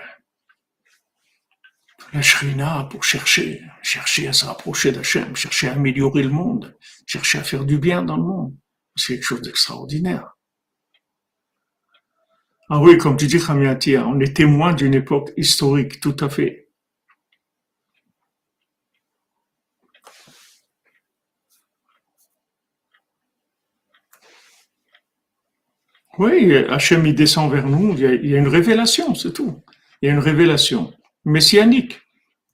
la shrina, pour chercher, chercher à se rapprocher d'Hachem, chercher à améliorer le monde, chercher à faire du bien dans le monde. C'est quelque chose d'extraordinaire. Ah oui, comme tu dis, Khamiatia, on est témoin d'une époque historique, tout à fait. Oui, Hachem, il descend vers nous, il y a, une révélation, c'est tout. Il y a une révélation messianique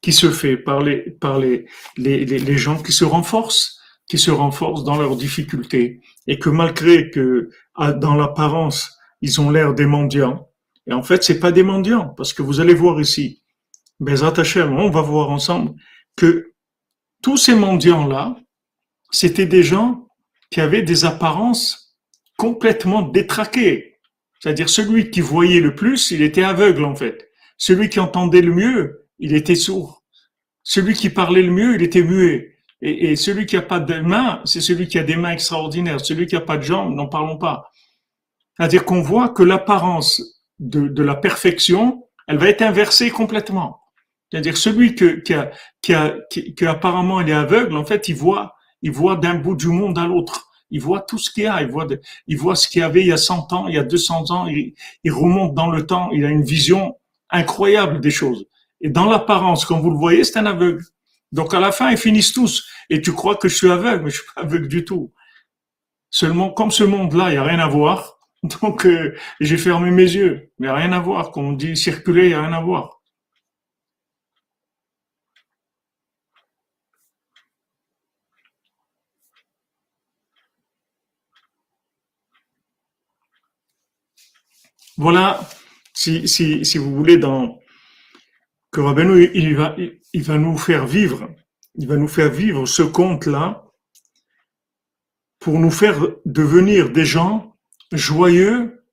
qui se fait par les, par les, les, les gens qui se renforcent, qui se renforcent dans leurs difficultés, et que malgré que, dans l'apparence, ils ont l'air des mendiants, et en fait, c'est pas des mendiants, parce que vous allez voir ici, Bezrat Hachem, on va voir ensemble que tous ces mendiants-là, c'était des gens qui avaient des apparences complètement détraqué. C'est-à-dire celui qui voyait le plus, il était aveugle en fait. Celui qui entendait le mieux, il était sourd. Celui qui parlait le mieux, il était muet. Et, celui qui n'a pas de mains, c'est celui qui a des mains extraordinaires. Celui qui n'a pas de jambes, n'en parlons pas. C'est-à-dire qu'on voit que l'apparence de, la perfection, elle va être inversée complètement. C'est-à-dire celui que, qui, a, qui, a, qui, apparemment il est aveugle, en fait, il voit, il voit d'un bout du monde à l'autre il voit tout ce qu'il y a, il voit, il voit ce qu'il y avait il y a 100 ans, il y a 200 ans, il, remonte dans le temps, il a une vision incroyable des choses. Et dans l'apparence, comme vous le voyez, c'est un aveugle. Donc à la fin, ils finissent tous. Et tu crois que je suis aveugle, mais je suis pas aveugle du tout. Seulement, comme ce monde-là, il n'y a rien à voir. Donc euh, j'ai fermé mes yeux. Mais rien à voir. Comme on dit circuler, il n'y a rien à voir. Voilà, si, si, si vous voulez, dans, que Rabbeinu, il va, il va nous faire vivre, il va nous faire vivre ce conte-là pour nous faire devenir des gens joyeux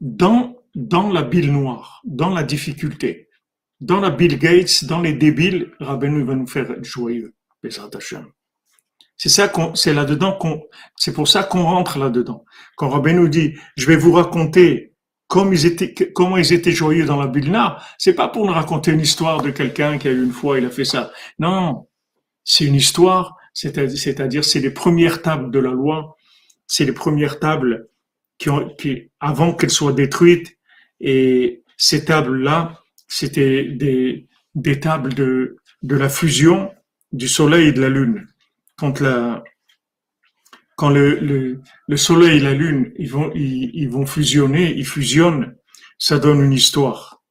dans, dans la bile noire, dans la difficulté. Dans la Bill Gates, dans les débiles, Rabbeinu va nous faire être joyeux. C'est ça qu'on, c'est là-dedans qu'on, c'est pour ça qu'on rentre là-dedans. Quand Rabbeinu dit, je vais vous raconter comme ils étaient, comment ils étaient joyeux dans la Bilna, c'est pas pour nous raconter une histoire de quelqu'un qui a eu une fois, il a fait ça. Non, c'est une histoire, c'est-à-dire c'est les premières tables de la loi, c'est les premières tables avant qu'elles soient détruites, et ces tables-là, c'était des, tables de, de la fusion du soleil et de la lune. Quand la, quand le, le, le, soleil et la lune ils vont, ils, vont fusionner, ils fusionnent, ça donne une histoire.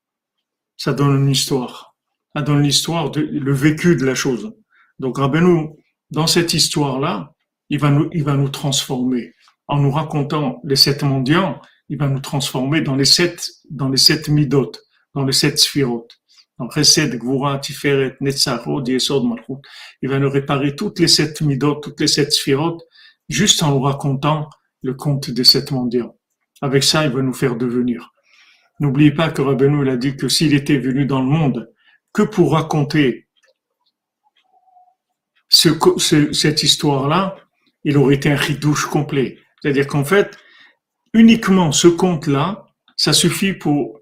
Ça donne une histoire. Ça donne l'histoire, le vécu de la chose. Donc Rabbeinu, dans cette histoire-là, il va nous, il va nous transformer. En nous racontant les sept mendiants, il va nous transformer dans les sept, dans les sept midot, dans les sept sphirotes. Donc, Chesed, Gvura, Tiferet, Netzach, Yesod, Malchut. Il va nous réparer toutes les sept midot, toutes les sept sphirotes, juste en nous racontant le conte des sept mendiants. Avec ça, il va nous faire devenir. N'oubliez pas que Rabbeinu a dit que s'il était venu dans le monde que pour raconter cette histoire-là, il aurait été un ridouche complet. C'est-à-dire qu'en fait, uniquement ce conte-là, ça suffit pour,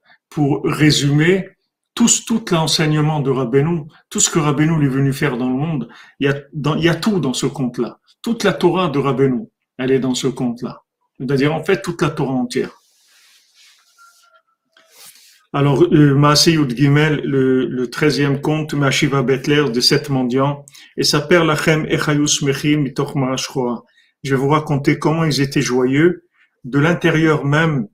résumer tout, l'enseignement de Rabbeinu, tout ce que Rabbeinu est venu faire dans le monde. Il y a, tout dans ce conte-là. Toute la Torah de Rabbeinu, elle est dans ce conte-là. C'est-à-dire, en fait, toute la Torah entière. Alors, le Maaseyud Gimel, le, 13e conte, Mashiva Betler, de sept mendiants, et s'appelle Lachem Echayus Mechim Mitoch Je vais vous raconter comment ils étaient joyeux de l'intérieur même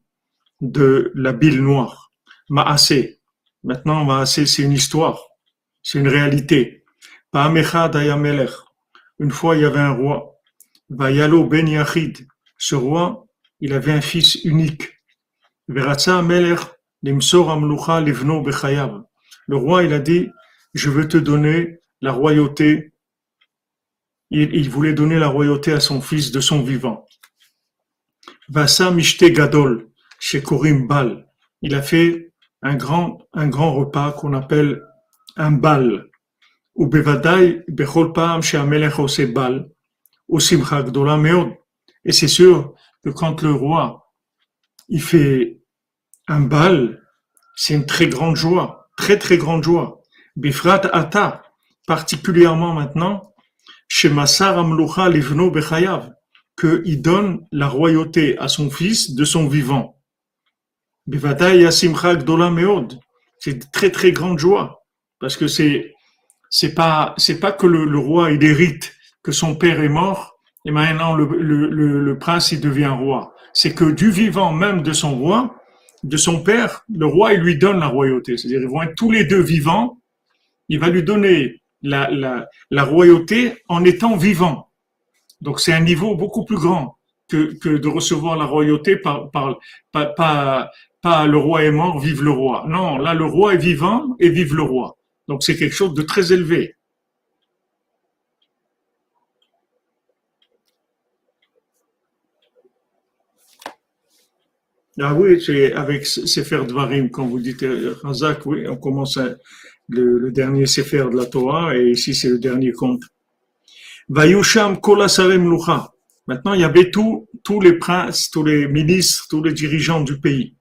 de la bile noire. Maasé. Maintenant, Maasé, c'est une histoire. C'est une réalité. Une fois, il y avait un roi, Vayalo ben Yachid. Ce roi, il avait un fils unique. Le roi, il a dit, je veux te donner la royauté. Il, voulait donner la royauté à son fils de son vivant. Vasa mishte gadol, shekorim bal. il a fait un grand, un grand repas qu'on appelle un bal. ou bechol pa'am bal, ou. Et c'est sûr que quand le roi, il fait un bal, c'est une très grande joie, très très grande joie. Bifrat ata, particulièrement maintenant, Bechayav, qu'il donne la royauté à son fils de son vivant. C'est très très grande joie parce que c'est c'est pas c'est pas que le, roi il hérite que son père est mort et maintenant le, le, le prince il devient roi. C'est que du vivant même de son roi, de son père, le roi il lui donne la royauté. C'est-à-dire ils vont être tous les deux vivants. Il va lui donner la, royauté en étant vivant. Donc c'est un niveau beaucoup plus grand que, de recevoir la royauté par, par, pas, le roi est mort, vive le roi. Non, là le roi est vivant et vive le roi. Donc c'est quelque chose de très élevé. Ah oui, c'est avec Sefer Dvarim, quand vous dites Razak, oui, on commence le, dernier Sefer de la Torah et ici c'est le dernier conte. Vayusham Kolasarem Lucha. Maintenant, il y avait tous les princes, tous les ministres, tous les dirigeants du pays.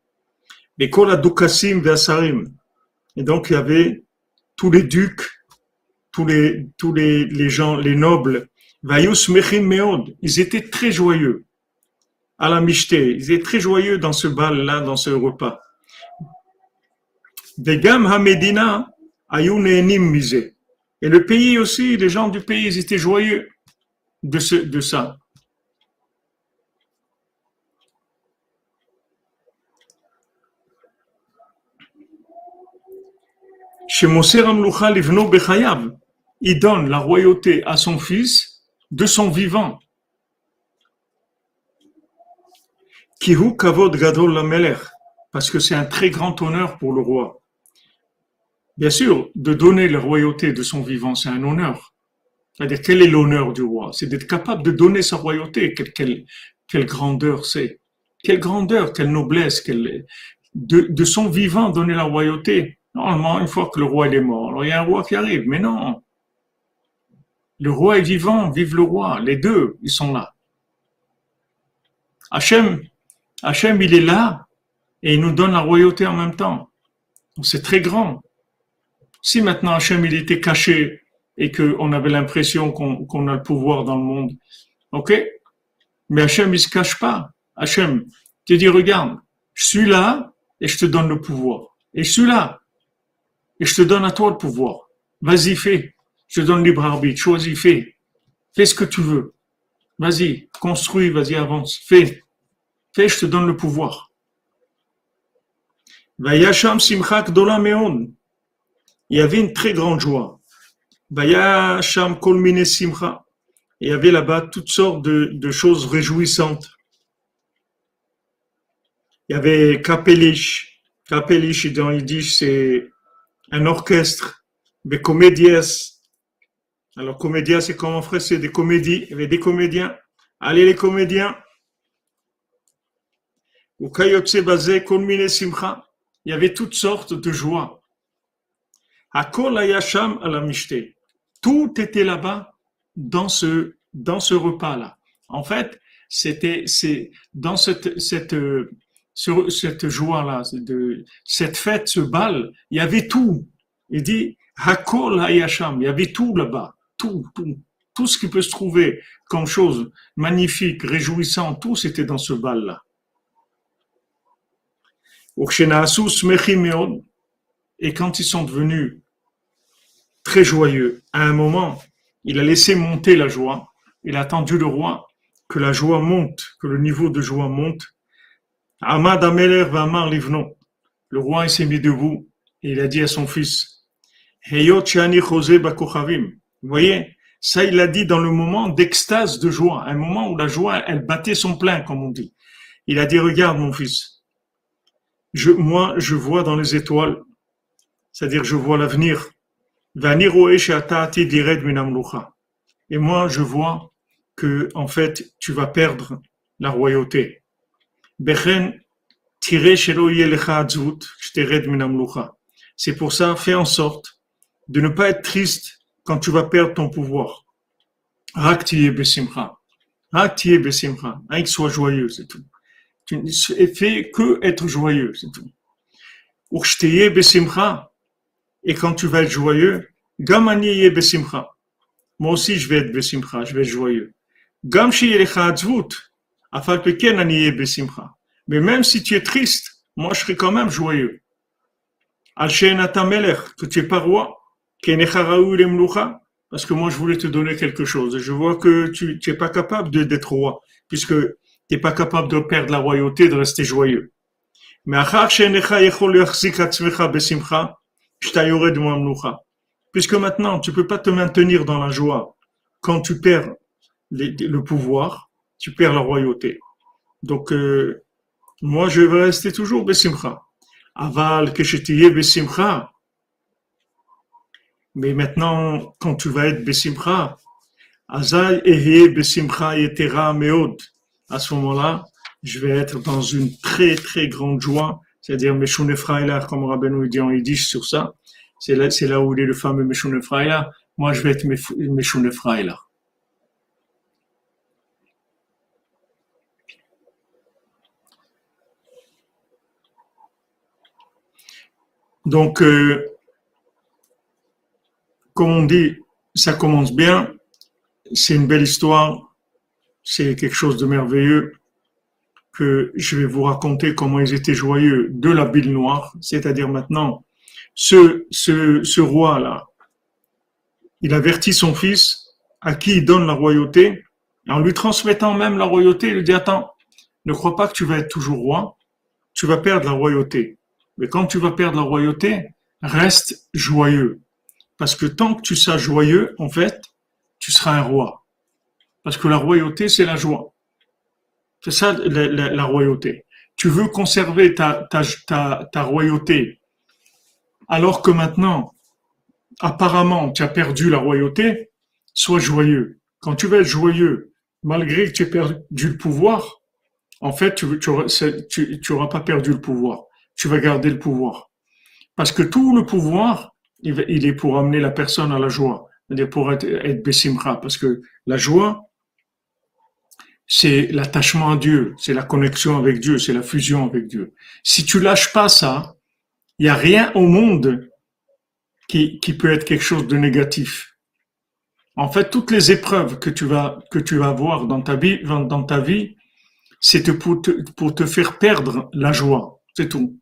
Les Koladukassim Vasarim. Et donc, il y avait tous les ducs, tous les, tous les, gens, les nobles. Vayus Mechim Meod. Ils étaient très joyeux. À la Mishté. Ils étaient très joyeux dans ce bal-là, dans ce repas. Degam Hamedina Ayun Mise. Et le pays aussi, les gens du pays, ils étaient joyeux de, ça. Chez il donne la royauté à son fils de son vivant. Kihu kavod gadol la parce que c'est un très grand honneur pour le roi. Bien sûr, de donner la royauté de son vivant, c'est un honneur. C'est-à-dire, quel est l'honneur du roi? C'est d'être capable de donner sa royauté. Quelle, grandeur c'est Quelle grandeur, quelle noblesse, quelle, de, de son vivant donner la royauté. Normalement, une fois que le roi est mort, il y a un roi qui arrive. Mais non. Le roi est vivant, vive le roi. Les deux, ils sont là. Hachem, Hachem, il est là et il nous donne la royauté en même temps. C'est très grand. Si maintenant Hachem, il était caché et qu'on avait l'impression qu'on a le pouvoir dans le monde, ok? Mais Hachem, il se cache pas. Hachem, tu dis, regarde, je suis là et je te donne le pouvoir. Et je suis là et je te donne à toi le pouvoir. Vas-y, fais. Je te donne libre arbitre. Choisis, fais. Fais ce que tu veux. Vas-y, construis, vas-y, avance. Fais. Fais, je te donne le pouvoir. Vayasham simchak dola meon. Il y avait une très grande joie. Vayasham kolmine simcha. Il y avait là-bas toutes sortes de, choses réjouissantes. Il y avait Kapelish. Kapelish, dans Yiddish, c'est un orchestre, des comédies. Alors, comédiens, c'est comme en français, des comédies, il y avait des comédiens. Allez, les comédiens. Il y avait toutes sortes de joies. Tout était là-bas dans ce, dans ce repas-là. En fait, c'était, c'est, dans cette, cette, cette joie-là, cette fête, ce bal, il y avait tout. Il dit il y avait tout là-bas, tout, tout, tout ce qui peut se trouver comme chose magnifique, réjouissant, tout c'était dans ce bal-là. Et quand ils sont devenus très joyeux, à un moment, il a laissé monter la joie, il a attendu le roi que la joie monte, que le niveau de joie monte, Ameler Livno. Le roi s'est mis debout et il a dit à son fils, Heyot Shani Vous voyez, ça il l'a dit dans le moment d'extase de joie, un moment où la joie, elle battait son plein, comme on dit. Il a dit, regarde mon fils, je, moi je vois dans les étoiles, c'est-à-dire je vois l'avenir. Et moi je vois que en fait tu vas perdre la royauté. C'est pour ça, fais en sorte de ne pas être triste quand tu vas perdre ton pouvoir. Besimcha. Hein, sois joyeux, c'est tout. Tu ne fais que être joyeux, c'est tout. Et quand tu vas être joyeux, gamaniye besimcha. Moi aussi, je vais être besimcha, je vais être joyeux. Gam peken aniye besimcha. Mais même si tu es triste, moi je serai quand même joyeux. Que tu es pas roi, parce que moi je voulais te donner quelque chose. Je vois que tu n'es pas capable d'être roi, puisque tu n'es pas capable de perdre la royauté, de rester joyeux. Mais puisque maintenant tu peux pas te maintenir dans la joie quand tu perds le pouvoir, tu perds la royauté. Donc euh, moi je vais rester toujours besimcha. Aval que besimcha. Mais maintenant, quand tu vas être Besimcha, Azai Ehe Besimcha Yetera Meod, à ce moment-là, je vais être dans une très très grande joie, c'est-à-dire Meshune Fraila, comme Rabbeinu dit en Yiddish sur ça, c'est là, où il est le fameux Meshune Fraila, moi je vais être Meshune Fraila. Donc, euh, comme on dit, ça commence bien, c'est une belle histoire, c'est quelque chose de merveilleux que je vais vous raconter comment ils étaient joyeux de la bille noire, c'est-à-dire maintenant, ce roi-là, il avertit son fils à qui il donne la royauté, en lui transmettant même la royauté, il lui dit, attends, ne crois pas que tu vas être toujours roi, tu vas perdre la royauté. Mais quand tu vas perdre la royauté, reste joyeux. Parce que tant que tu seras joyeux, en fait, tu seras un roi. Parce que la royauté, c'est la joie. C'est ça la, royauté. Tu veux conserver ta, ta, ta, ta royauté, alors que maintenant, apparemment, tu as perdu la royauté, sois joyeux. Quand tu vas être joyeux, malgré que tu aies perdu le pouvoir, en fait, tu n'auras tu, tu, pas perdu le pouvoir. Tu vas garder le pouvoir. Parce que tout le pouvoir, il est pour amener la personne à la joie, c'est-à-dire pour être, être bessimra, parce que la joie, c'est l'attachement à Dieu, c'est la connexion avec Dieu, c'est la fusion avec Dieu. Si tu lâches pas ça, il n'y a rien au monde qui, qui peut être quelque chose de négatif. En fait, toutes les épreuves que tu vas que tu vas avoir dans ta vie, dans ta vie, c'est pour te, pour te faire perdre la joie. C'est tout.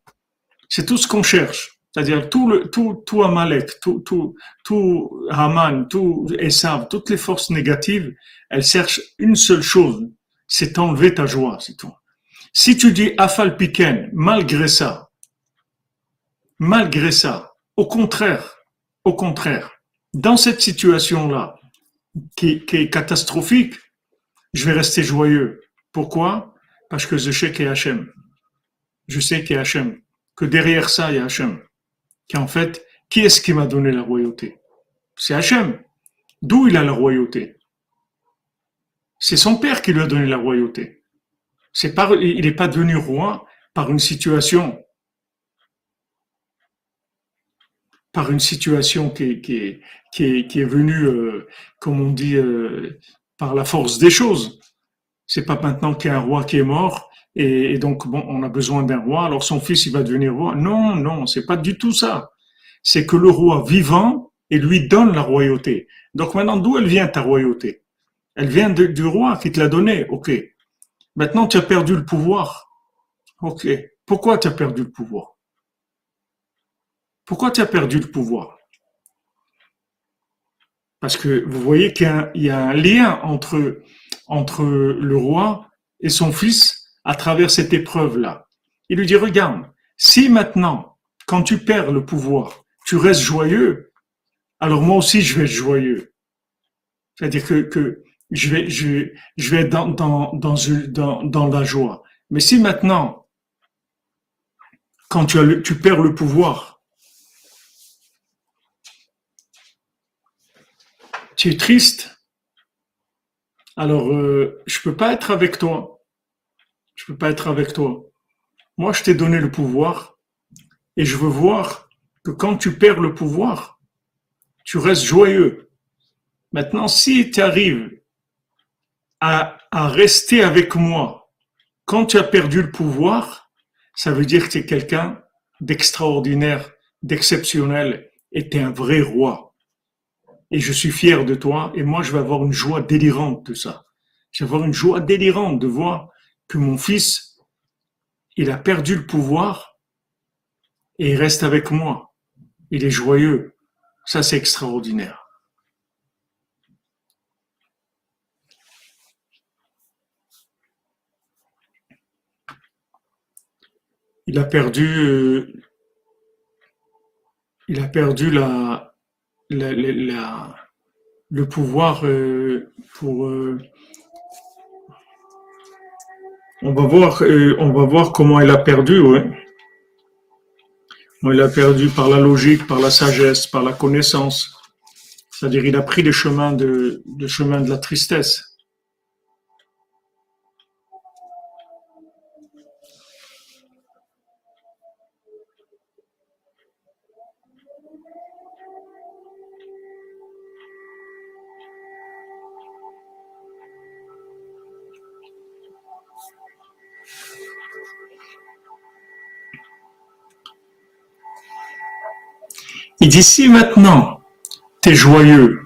C'est tout ce qu'on cherche. C'est-à-dire tout le tout tout Amalek, tout tout tout Haman, tout Esav, toutes les forces négatives, elles cherchent une seule chose, c'est enlever ta joie, c'est tout. Si tu dis Afal Piken, malgré ça, malgré ça, au contraire, au contraire, dans cette situation-là, qui, qui, est catastrophique, je vais rester joyeux. Pourquoi? Parce que je sais qu'il y a Hachem. Je sais qu'il y a Hachem. Que derrière ça, il y a Hachem qu'en fait, qui est-ce qui m'a donné la royauté? C'est Hachem. D'où il a la royauté? C'est son père qui lui a donné la royauté. Il n'est pas devenu roi par une situation, par une situation qui, est venue, euh, comme on dit, euh, par la force des choses. C'est pas maintenant qu'il y a un roi qui est mort et, donc, bon, on a besoin d'un roi, alors son fils, il va devenir roi. Non, non, c'est pas du tout ça. C'est que le roi vivant, il lui donne la royauté. Donc maintenant, d'où elle vient ta royauté? Elle vient du roi qui te l'a donnée. Ok. Maintenant, tu as perdu le pouvoir. Ok. Pourquoi tu as perdu le pouvoir? Pourquoi tu as perdu le pouvoir? Parce que vous voyez qu'il y, a un lien entre, le roi et son fils à travers cette épreuve-là. Il lui dit, regarde, si maintenant, quand tu perds le pouvoir, tu restes joyeux, alors moi aussi je vais être joyeux. C'est-à-dire que je vais, je, je vais dans, dans, dans, dans, la joie. Mais si maintenant, quand tu, tu perds le pouvoir, tu es triste, alors euh, je peux pas être avec toi je peux pas être avec toi. moi je t'ai donné le pouvoir et je veux voir que quand tu perds le pouvoir, tu restes joyeux. Maintenant, si tu arrives à, rester avec moi quand tu as perdu le pouvoir, ça veut dire que tu es quelqu'un d'extraordinaire, d'exceptionnel et tu un vrai roi. Et je suis fier de toi et moi je vais avoir une joie délirante de ça. Je vais avoir une joie délirante de voir que mon fils, il a perdu le pouvoir et il reste avec moi. Il est joyeux. Ça, c'est extraordinaire. Il a perdu, euh, il a perdu la, le pouvoir euh, pour. Euh, on va voir, on va voir comment il a perdu, ouais. Il a perdu par la logique, par la sagesse, par la connaissance. C'est-à-dire, il a pris le chemin de, le chemin de la tristesse. D'ici maintenant, tu es joyeux.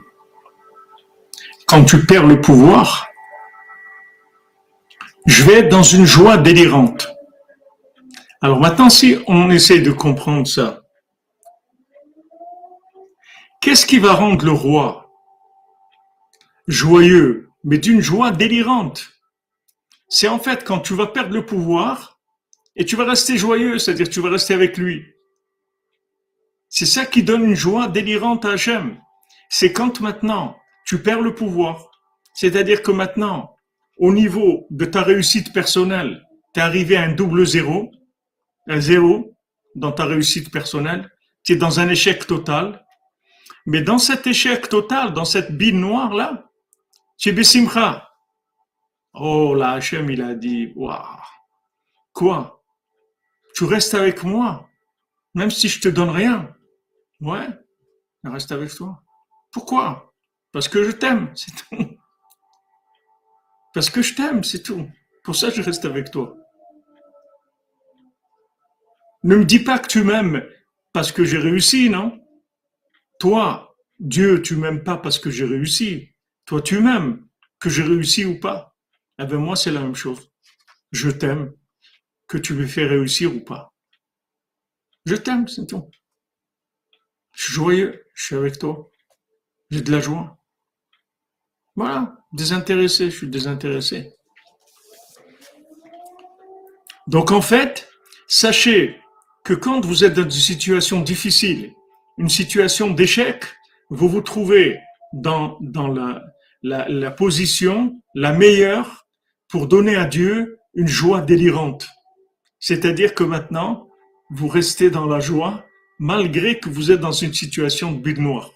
Quand tu perds le pouvoir, je vais être dans une joie délirante. Alors maintenant, si on essaie de comprendre ça, qu'est-ce qui va rendre le roi joyeux, mais d'une joie délirante? C'est en fait quand tu vas perdre le pouvoir et tu vas rester joyeux, c'est-à-dire tu vas rester avec lui. C'est ça qui donne une joie délirante à Hachem. C'est quand maintenant tu perds le pouvoir. C'est-à-dire que maintenant, au niveau de ta réussite personnelle, tu es arrivé à un double zéro, un zéro dans ta réussite personnelle, tu es dans un échec total. Mais dans cet échec total, dans cette bille noire-là, tu es Bessimcha. Oh là, Hachem, il a dit, waouh, quoi? Tu restes avec moi, même si je te donne rien. Ouais, reste avec toi. Pourquoi? Parce que je t'aime, c'est tout. Parce que je t'aime, c'est tout. Pour ça, je reste avec toi. Ne me dis pas que tu m'aimes parce que j'ai réussi, non? Toi, Dieu, tu m'aimes pas parce que j'ai réussi. Toi, tu m'aimes, que j'ai réussi ou pas. Eh bien, moi, c'est la même chose. Je t'aime, que tu me fais réussir ou pas. Je t'aime, c'est tout. Je suis joyeux, je suis avec toi. J'ai de la joie. Voilà, désintéressé, je suis désintéressé. Donc en fait, sachez que quand vous êtes dans une situation difficile, une situation d'échec, vous vous trouvez dans, dans la, la, la position la meilleure pour donner à Dieu une joie délirante. C'est-à-dire que maintenant, vous restez dans la joie malgré que vous êtes dans une situation de noire.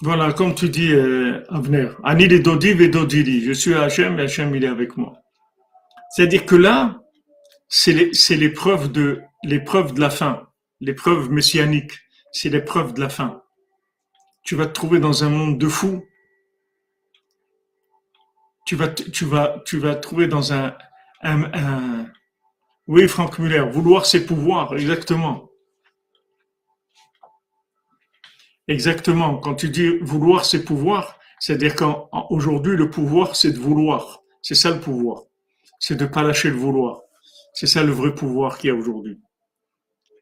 Voilà, comme tu dis, euh, Avner, Ani les Dodiv et Dodiri, je suis Hachem et Hachem il est avec moi. C'est-à-dire que là, c'est l'épreuve de l'épreuve de la fin, l'épreuve messianique, c'est l'épreuve de la fin. Tu vas te trouver dans un monde de fous, tu vas, tu vas, tu vas trouver dans un, un, oui, Franck Muller, vouloir ses pouvoirs, exactement. Exactement. Quand tu dis vouloir ses pouvoirs, c'est-à-dire qu'aujourd'hui, le pouvoir, c'est de vouloir. C'est ça le pouvoir. C'est de pas lâcher le vouloir. C'est ça le vrai pouvoir qu'il y a aujourd'hui.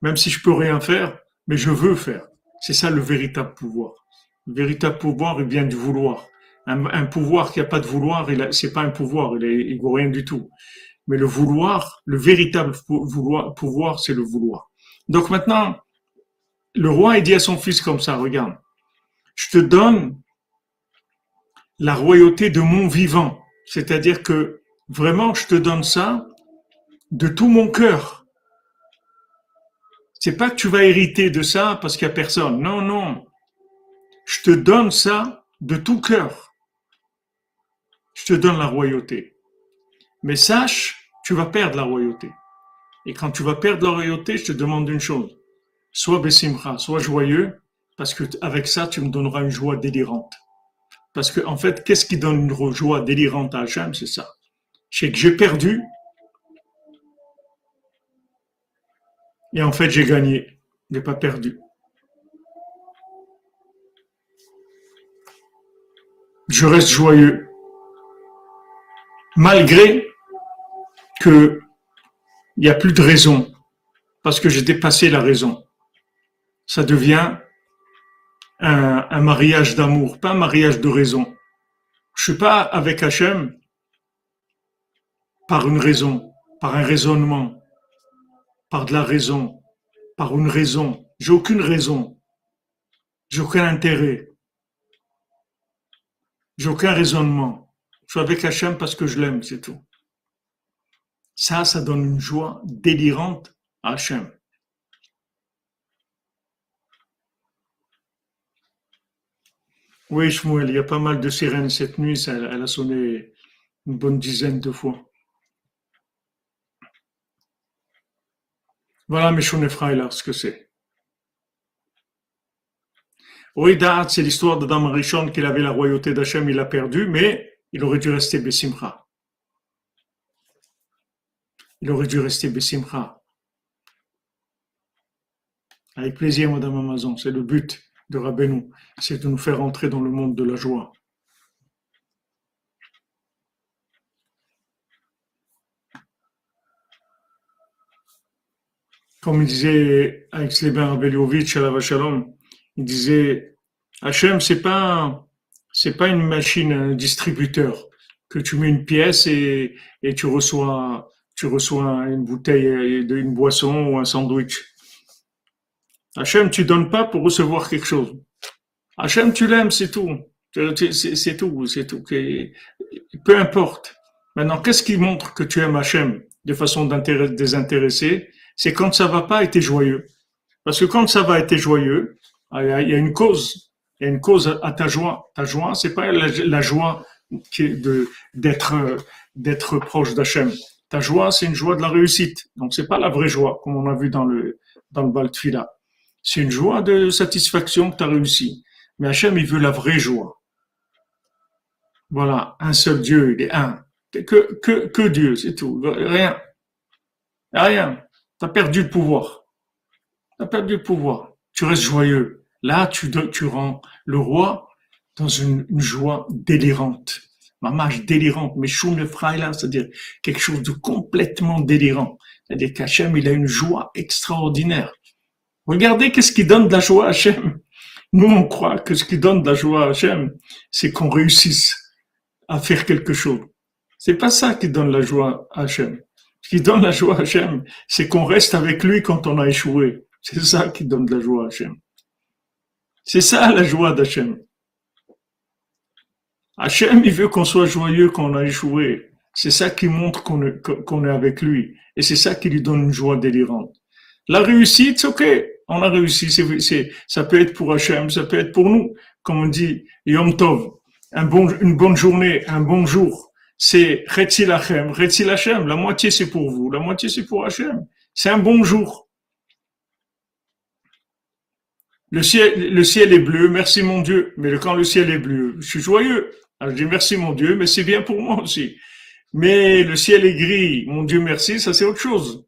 Même si je peux rien faire, mais je veux faire. C'est ça le véritable pouvoir. Le véritable pouvoir, il vient du vouloir. Un, pouvoir qui n'a pas de vouloir, c'est pas un pouvoir, il vaut rien du tout. Mais le vouloir, le véritable pouvoir, c'est le vouloir. Donc maintenant, le roi il dit à son fils comme ça, regarde, je te donne la royauté de mon vivant. C'est-à-dire que vraiment, je te donne ça de tout mon cœur. C'est pas que tu vas hériter de ça parce qu'il n'y a personne. Non, non. je te donne ça de tout cœur. Je te donne la royauté. Mais sache, tu vas perdre la royauté. Et quand tu vas perdre la royauté, je te demande une chose. Sois bessimra, sois joyeux, parce que avec ça, tu me donneras une joie délirante. Parce que, en fait, qu'est-ce qui donne une joie délirante à Hachem? C'est ça. C'est que j'ai perdu, et en fait, j'ai gagné. Je n'ai pas perdu. Je reste joyeux. Malgré que il n'y a plus de raison. Parce que j'ai dépassé la raison. Ça devient un, mariage d'amour, pas un mariage de raison. Je suis pas avec Hachem par une raison, par un raisonnement, par de la raison, par une raison. J'ai aucune raison. J'ai aucun intérêt. J'ai aucun raisonnement. Je suis avec Hachem parce que je l'aime, c'est tout. Ça, ça donne une joie délirante à Hachem. Oui, Shmuel, il y a pas mal de sirènes cette nuit, elle a sonné une bonne dizaine de fois. Voilà Meshone là, ce que c'est. Oui, c'est l'histoire d'Adam Rishon qu'il avait la royauté d'Hachem, il l'a perdu, mais il aurait dû rester Bessimcha. Il aurait dû rester Bessimcha. Avec plaisir, Madame Amazon, c'est le but de Rabbeinu, c'est de nous faire entrer dans le monde de la joie. Comme il disait avec les Rabbelovitch à la Vachalom, il disait Hachem, c'est pas c'est pas une machine, un distributeur que tu mets une pièce et, et tu reçois tu reçois une bouteille d'une boisson ou un sandwich. Hachem, tu donnes pas pour recevoir quelque chose. Hachem, tu l'aimes, c'est tout. C'est tout, c'est tout. Peu importe. Maintenant, qu'est-ce qui montre que tu aimes Hachem de façon désintéressée? C'est quand ça va pas, être joyeux. Parce que quand ça va, être joyeux, ah, il y a une cause. Il y a une cause à ta joie. Ta joie, c'est pas la, joie d'être d'être proche d'Hachem. Ta joie, c'est une joie de la réussite. Donc, c'est pas la vraie joie, comme on a vu dans le dans le Baltfila. C'est une joie de satisfaction que tu as réussi. Mais Hachem, il veut la vraie joie. Voilà, un seul Dieu, il est un. Que, que, que Dieu, c'est tout. Rien. Rien. Tu as perdu le pouvoir. Tu as perdu le pouvoir. Tu restes joyeux. Là, tu, tu rends le roi dans une, joie délirante. Mamage délirante, mais Choum là, c'est-à-dire quelque chose de complètement délirant. C'est-à-dire qu'Hachem, il a une joie extraordinaire. Regardez qu'est-ce qui donne de la joie à Hachem. Nous, on croit que ce qui donne de la joie à Hachem, c'est qu'on réussisse à faire quelque chose. C'est pas ça qui donne la joie à Hachem. Ce qui donne la joie à Hachem, c'est qu'on reste avec lui quand on a échoué. C'est ça qui donne de la joie à Hachem. C'est ça la joie d'Hachem. Hachem, il veut qu'on soit joyeux quand on a échoué. C'est ça qui montre qu'on est, qu'on est avec lui. Et c'est ça qui lui donne une joie délirante. La réussite, c'est ok, on a réussi. C'est, ça peut être pour Hachem, ça peut être pour nous. Comme on dit, Yom Tov, un bon, une bonne journée, un bon jour. C'est Retzil Hachem, Retzil Hachem. La moitié c'est pour vous, la moitié c'est pour Hachem. C'est un bon jour. Le ciel, est bleu, merci mon Dieu. Mais quand le ciel est bleu, je suis joyeux. Alors je dis merci mon Dieu, mais c'est bien pour moi aussi. Mais le ciel est gris, mon Dieu merci, ça c'est autre chose.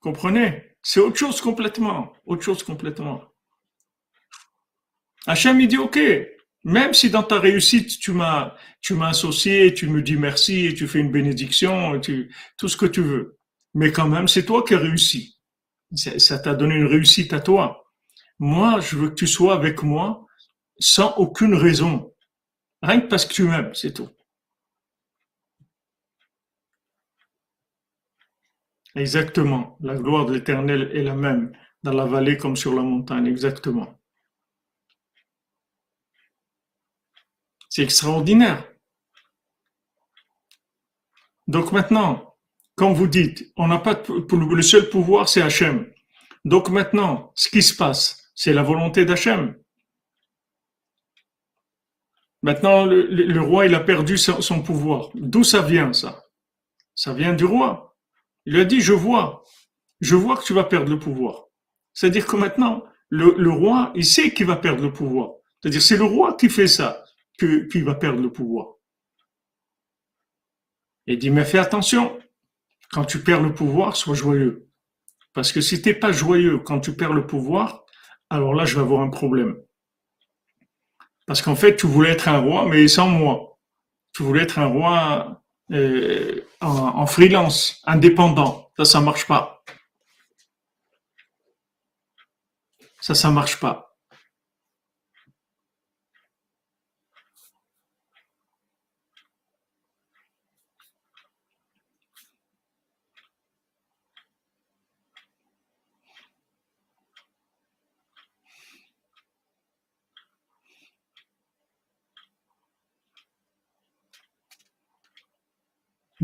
Comprenez? C'est autre chose complètement. Autre chose complètement. Hachem, dit, OK, même si dans ta réussite, tu m'as, tu m'as associé, tu me dis merci tu fais une bénédiction, tu, tout ce que tu veux. Mais quand même, c'est toi qui as réussi. Ça t'a donné une réussite à toi. Moi, je veux que tu sois avec moi sans aucune raison. Rien que parce que tu m'aimes, c'est tout. Exactement. La gloire de l'Éternel est la même dans la vallée comme sur la montagne. Exactement. C'est extraordinaire. Donc maintenant, quand vous dites, on n'a pas le seul pouvoir, c'est Hachem. Donc maintenant, ce qui se passe, c'est la volonté d'Hachem. Maintenant, le, roi, il a perdu son, pouvoir. D'où ça vient, ça? Ça vient du roi. Il a dit, je vois, je vois que tu vas perdre le pouvoir. C'est-à-dire que maintenant, le, roi, il sait qu'il va perdre le pouvoir. C'est-à-dire, c'est le roi qui fait ça, qu'il va perdre le pouvoir. Il dit, mais fais attention, quand tu perds le pouvoir, sois joyeux. Parce que si tu n'es pas joyeux quand tu perds le pouvoir, alors là, je vais avoir un problème. Parce qu'en fait, tu voulais être un roi, mais sans moi. Tu voulais être un roi euh, en, freelance, indépendant. Ça, ça marche pas. Ça, ça marche pas.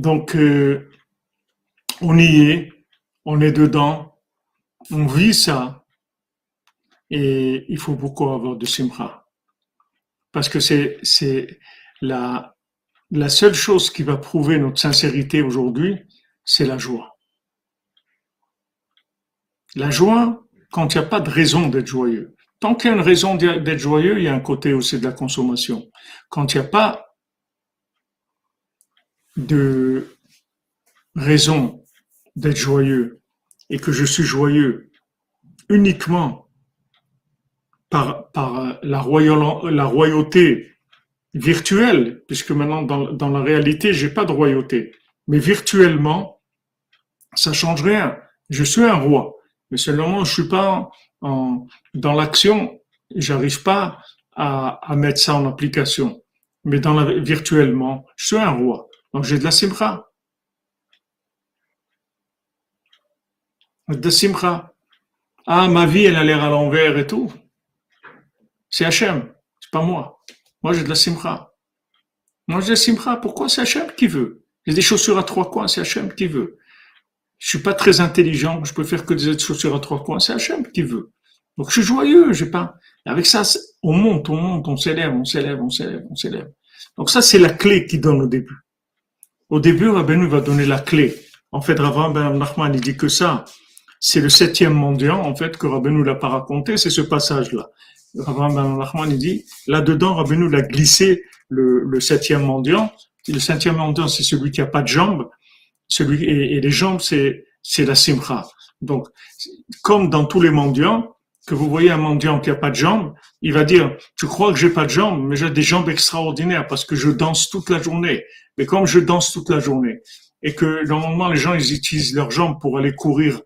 Donc, euh, on y est, on est dedans, on vit ça, et il faut beaucoup avoir de simra. Parce que c'est, la, la seule chose qui va prouver notre sincérité aujourd'hui, c'est la joie. La joie, quand il n'y a pas de raison d'être joyeux. Tant qu'il y a une raison d'être joyeux, il y a un côté aussi de la consommation. Quand il n'y a pas de raison d'être joyeux et que je suis joyeux uniquement par, par la, la royauté virtuelle, puisque maintenant dans, dans la réalité, j'ai pas de royauté, mais virtuellement, ça change rien. Je suis un roi, mais seulement je suis pas en, dans l'action, j'arrive pas à, à mettre ça en application. Mais dans la, virtuellement, je suis un roi. Donc j'ai de la simcha. De simcha. Ah, ma vie, elle a l'air à l'envers et tout. C'est Hachem, c'est pas moi. Moi, j'ai de la simcha. Moi, j'ai de la simcha. Pourquoi c'est Hachem qui veut? J'ai des chaussures à trois coins, c'est Hachem qui veut. Je suis pas très intelligent, je peux faire que des chaussures à trois coins, c'est Hachem qui veut. Donc, je suis joyeux, j'ai pas. Avec ça, on monte, on monte, on s'élève, on s'élève, on s'élève, on s'élève. Donc ça, c'est la clé qui donne au début. Au début, Rabbeinu va donner la clé. En fait, Rabban Ben Nachman, il dit que ça, c'est le septième mendiant, en fait, que Rabbeinu l'a pas raconté, c'est ce passage-là. Rabban Ben Nachman, il dit, là-dedans, Rabbeinu l'a glissé le, le septième mendiant. Le septième mendiant, c'est celui qui a pas de jambes. Celui, et, les jambes, c'est, c'est la simcha. Donc, comme dans tous les mendiants, que vous voyez un mendiant qui a pas de jambes, il va dire, tu crois que j'ai pas de jambes, mais j'ai des jambes extraordinaires parce que je danse toute la journée. Mais comme je danse toute la journée et que normalement les gens ils utilisent leurs jambes pour aller courir,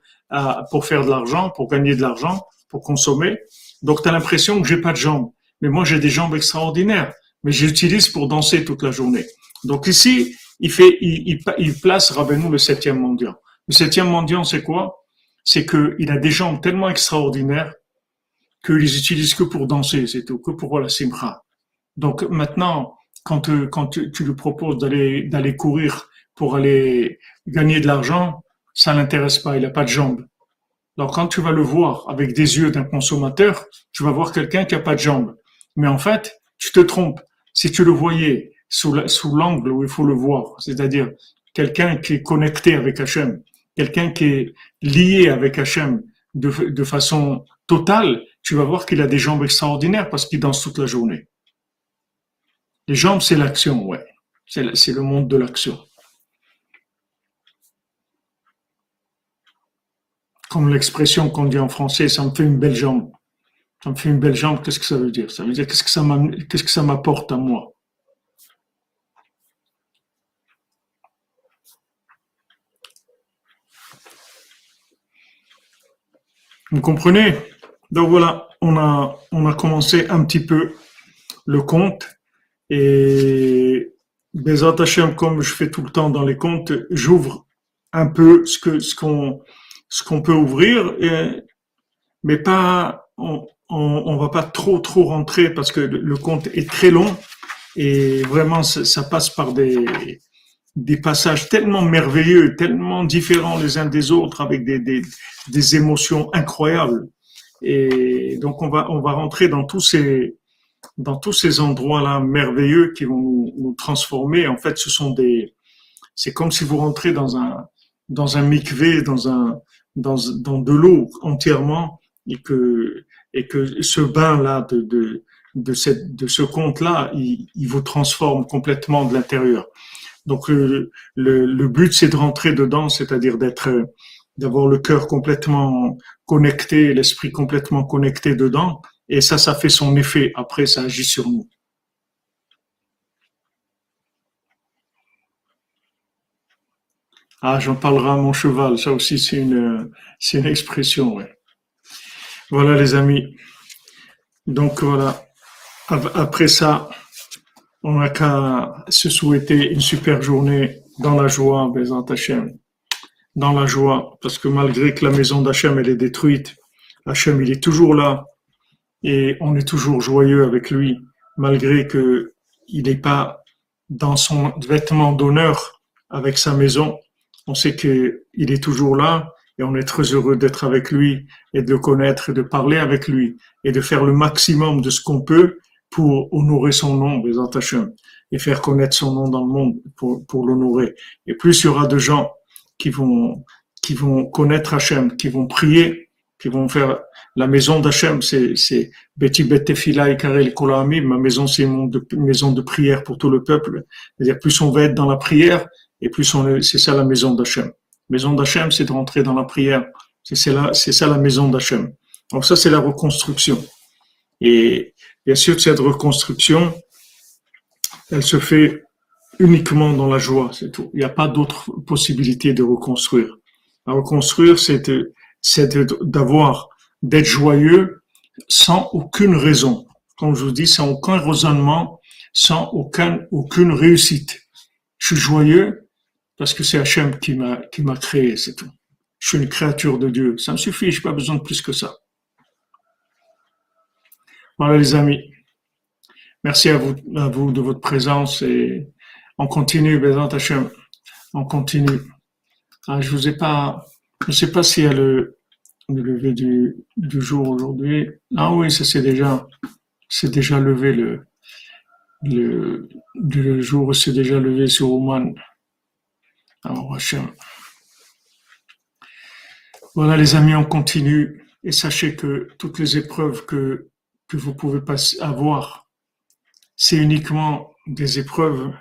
pour faire de l'argent, pour gagner de l'argent, pour consommer, donc tu as l'impression que j'ai pas de jambes. Mais moi j'ai des jambes extraordinaires, mais j'utilise pour danser toute la journée. Donc ici, il fait, il, il, place Rabbeinu le septième mendiant. Le septième mendiant, c'est quoi? C'est qu'il a des jambes tellement extraordinaires qu'ils utilisent que pour danser, c'est tout, que pour la simcha. Donc maintenant, quand, euh, quand tu, tu lui proposes d'aller d'aller courir pour aller gagner de l'argent, ça l'intéresse pas, il a pas de jambes. Donc quand tu vas le voir avec des yeux d'un consommateur, tu vas voir quelqu'un qui a pas de jambes. Mais en fait, tu te trompes. Si tu le voyais sous l'angle où il faut le voir, c'est-à-dire quelqu'un qui est connecté avec Hachem, quelqu'un qui est lié avec Hachem de, de façon totale, tu vas voir qu'il a des jambes extraordinaires parce qu'il danse toute la journée. Les jambes, c'est l'action, ouais. C'est le monde de l'action. Comme l'expression qu'on dit en français, ça me fait une belle jambe. Ça me fait une belle jambe, qu'est-ce que ça veut dire? Ça veut dire qu'est-ce que ça m'apporte à moi? Vous comprenez? Donc voilà, on a, on a commencé un petit peu le compte. Et Bezat Hashem, comme je fais tout le temps dans les comptes, j'ouvre un peu ce que ce qu'on ce qu'on peut ouvrir, mais pas on, on, va pas trop trop rentrer parce que le, compte est très long et vraiment ça, passe par des des passages tellement merveilleux, tellement différents les uns des autres, avec des, des, des émotions incroyables. Et donc on va on va rentrer dans tous ces dans tous ces endroits-là merveilleux qui vont nous, transformer. En fait, ce sont des c'est comme si vous rentrez dans un dans un mikvé, dans un dans dans de l'eau entièrement et que et que ce bain là de de de, cette, de ce conte-là, il, il, vous transforme complètement de l'intérieur. Donc le, le, le but, c'est de rentrer dedans, c'est-à-dire d'être, d'avoir le cœur complètement connecté, l'esprit complètement connecté dedans, et ça, ça fait son effet. Après, ça agit sur nous. Ah, j'en parlerai à mon cheval. Ça aussi, c'est une, c'est une expression. Voilà, les amis. Donc voilà. Après ça, on n'a qu'à se souhaiter une super journée dans la joie, Bézant Hachem. Dans la joie, parce que malgré que la maison d'Hachem, elle est détruite, Hachem, il est toujours là et on est toujours joyeux avec lui, malgré que il n'est pas dans son vêtement d'honneur avec sa maison. On sait qu'il est toujours là et on est très heureux d'être avec lui et de le connaître et de parler avec lui et de faire le maximum de ce qu'on peut pour honorer son nom, Bézant Hachem, et faire connaître son nom dans le monde pour, pour l'honorer. Et plus il y aura de gens qui vont, qui vont connaître Hachem, qui vont prier, qui vont faire la maison d'Hachem, c'est, Beti Betefila et Karel Kolami. Ma maison, c'est une maison de prière pour tout le peuple. C'est-à-dire, plus on va être dans la prière, et plus c'est ça la maison d'Hachem. Maison d'Hachem, c'est de rentrer dans la prière. C'est, ça la maison d'Hachem. Donc ça, c'est la reconstruction. Et Bien sûr, cette reconstruction, elle se fait uniquement dans la joie, c'est tout. Il n'y a pas d'autre possibilité de reconstruire. La reconstruire, c'est d'avoir, d'être joyeux sans aucune raison. Comme je vous dis, sans aucun raisonnement, sans aucun, aucune réussite. Je suis joyeux parce que c'est Hachem qui m'a, qui m'a créé, c'est tout. Je suis une créature de Dieu. Ça me suffit, je n'ai pas besoin de plus que ça. Voilà les amis. Merci à vous, à vous de votre présence et on continue, Bézant Hachem. On continue. Ah, je vous ai pas, je sais pas s'il y a le, le lever du, jour aujourd'hui. Ah oui, ça c'est déjà, c'est déjà levé le, le, le jour c'est déjà levé sur Oman. Alors. Voilà les amis, on continue et sachez que toutes les épreuves que que vous pouvez avoir, c'est uniquement des épreuves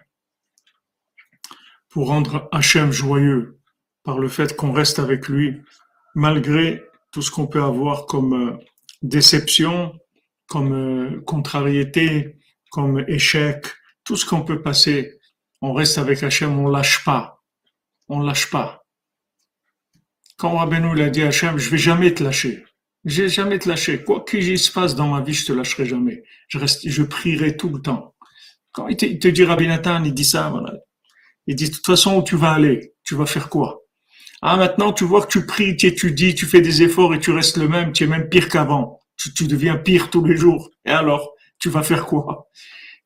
pour rendre Hachem joyeux par le fait qu'on reste avec lui, malgré tout ce qu'on peut avoir comme euh, déception, comme euh, contrariété, comme échec, tout ce qu'on peut passer. On reste avec Hachem, on lâche pas. On lâche pas. Quand Rabbeinu l'a dit à Hachem, je vais jamais te lâcher. Je vais jamais te lâcher. Quoi qu'il se passe dans ma vie, je te lâcherai jamais. Je reste, je prierai tout le temps. Quand il te, dit Rabbi Nathan, il dit ça, voilà. Il dit, de toute façon, où tu vas aller? Tu vas faire quoi? Ah, maintenant, tu vois que tu pries, tu étudies, tu fais des efforts et tu restes le même, tu es même pire qu'avant. Tu, deviens pire tous les jours. Et alors, tu vas faire quoi?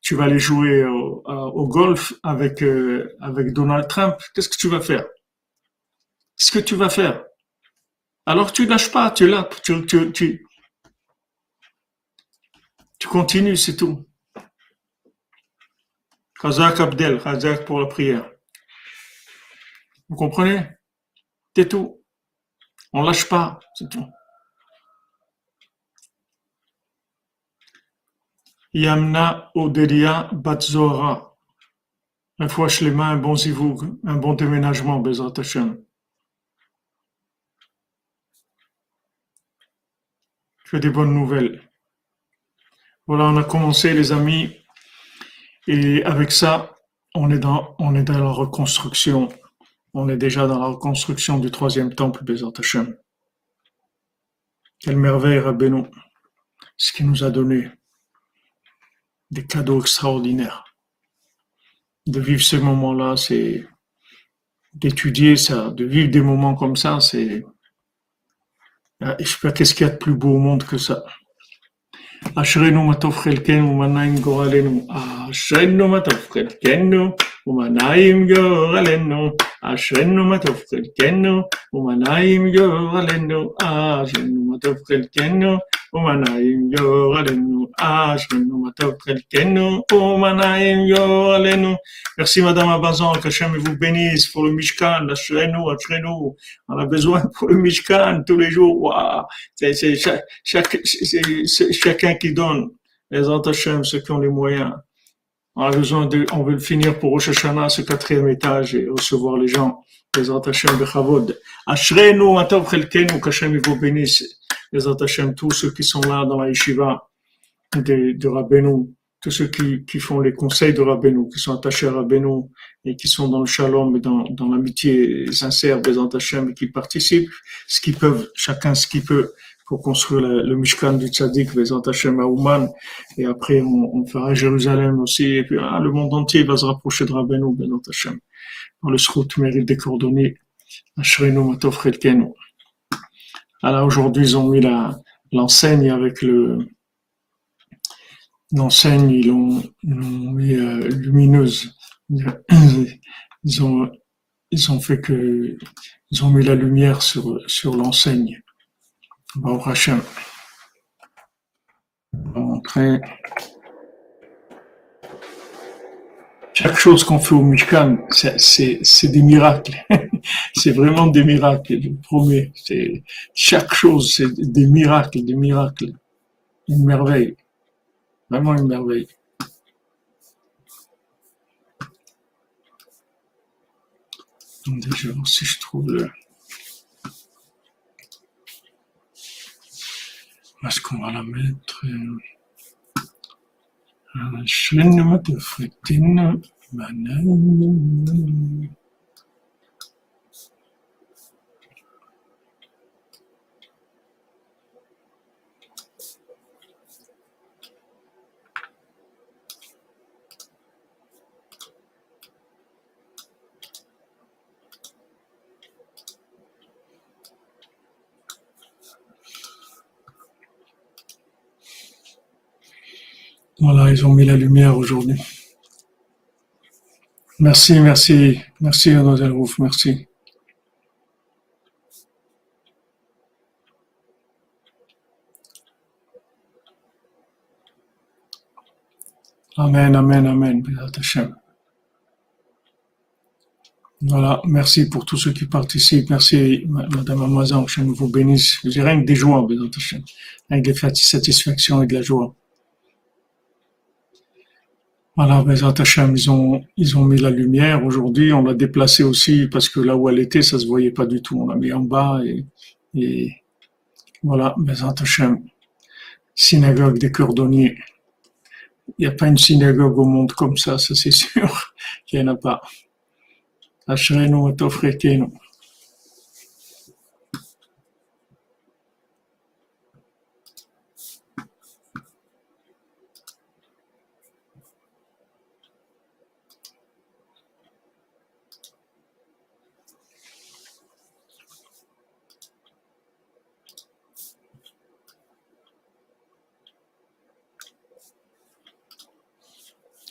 Tu vas aller jouer au, au golf avec, euh, avec Donald Trump. Qu'est-ce que tu vas faire? Qu'est-ce que tu vas faire? Alors tu lâches pas, tu es là, tu, tu, tu, tu continues, c'est tout. Khazak Abdel, Khazak pour la prière. Vous comprenez? Tout. On lâche pas, c'est tout. Yamna Odelia Batzora. Un fois mains, un bon zivoug, un bon déménagement, Bezrat Hashem. des bonnes nouvelles. Voilà, on a commencé les amis. Et avec ça, on est dans, on est dans la reconstruction. On est déjà dans la reconstruction du troisième temple, Bézat Hashem. Quelle merveille, Rabbeinu. Ce qui nous a donné des cadeaux extraordinaires. De vivre ces moments-là, c'est d'étudier ça, de vivre des moments comme ça, c'est ah, je sais pas qu'est-ce qu'il y a de plus beau au monde que ça? אשרינו מה טוב חלקנו, מה נעים גורלנו. אשרינו מה טוב חלקנו. ומנעים גורלנו, אשרנו מה טוב חלקנו, ומנעים גורלנו, אשרנו מה טוב חלקנו, ומנעים גורלנו, אשרנו מה טוב חלקנו, ומנעים גורלנו. Merci Madame Abazan, qu'Hachem vous bénisse pour le Mishkan, אשרנו, אשרנו, on a besoin pour le Mishkan tous les jours, waouh, c'est chaque, chaque, chacun qui donne, les autres Hachem, ceux qui ont les moyens. On a besoin de, on veut finir pour Rosh Hashanah, ce quatrième étage, et recevoir les gens. Les Hashem Bechavod. Ashrenu, Atov Chelkenu, qu'Hachem vous bénisse. Les Hashem, tous ceux qui sont là dans la yeshiva de, de Rabbeinu, tous ceux qui, qui font les conseils de Rabbeinu, qui sont attachés à Rabbeinu, et qui sont dans le shalom et dans, dans l'amitié sincère des Hashem, et qui participent, ce qu'ils peuvent, chacun ce qu'il peut pour construire le, le Mishkan du Tzadik, les Hashem Ouman, et après on, on, fera Jérusalem aussi, et puis ah, le monde entier va se rapprocher de Rabbeinu, Bezat Hashem. Dans le Srout mérite des coordonnées, Ashrenu Matov. Alors aujourd'hui, ils ont mis l'enseigne avec le, l'enseigne, ils l'ont, mis euh, lumineuse. Ils ont, ils ont fait que, ils ont mis la lumière sur, sur l'enseigne. Bon, Hachem. Montrer. Chaque chose qu'on fait au Mishkan, c'est des miracles. c'est vraiment des miracles, je vous promets. Chaque chose, c'est des miracles, des miracles. Une merveille. Vraiment une merveille. Déjà, si je trouve le... Est-ce qu'on va la mettre? Chaîne de fritine banane. Voilà, ils ont mis la lumière aujourd'hui. Merci, merci, merci, Mademoiselle Rouf, merci. Amen, amen, amen. Voilà, merci pour tous ceux qui participent. Merci, Madame Amazon, que vous bénisse. Je dirais que des joies, avec des satisfactions et de la joie. Voilà, Hashem, ils ont, ils ont mis la lumière. Aujourd'hui, on l'a déplacée aussi parce que là où elle était, ça se voyait pas du tout. On l'a mis en bas et, et voilà, Bezat Hashem. Synagogue des cordonniers. Il n'y a pas une synagogue au monde comme ça, ça c'est sûr. Il n'y en a pas. Ashrenu et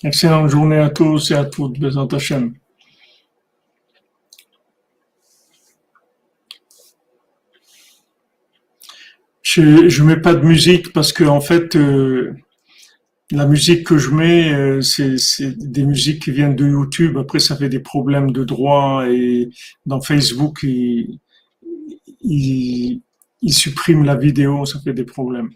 Excellente journée à tous et à toutes, Bézant Hachem. Je ne mets pas de musique parce que en fait euh, la musique que je mets euh, c'est des musiques qui viennent de YouTube. Après ça fait des problèmes de droit et dans Facebook ils il, il suppriment la vidéo, ça fait des problèmes.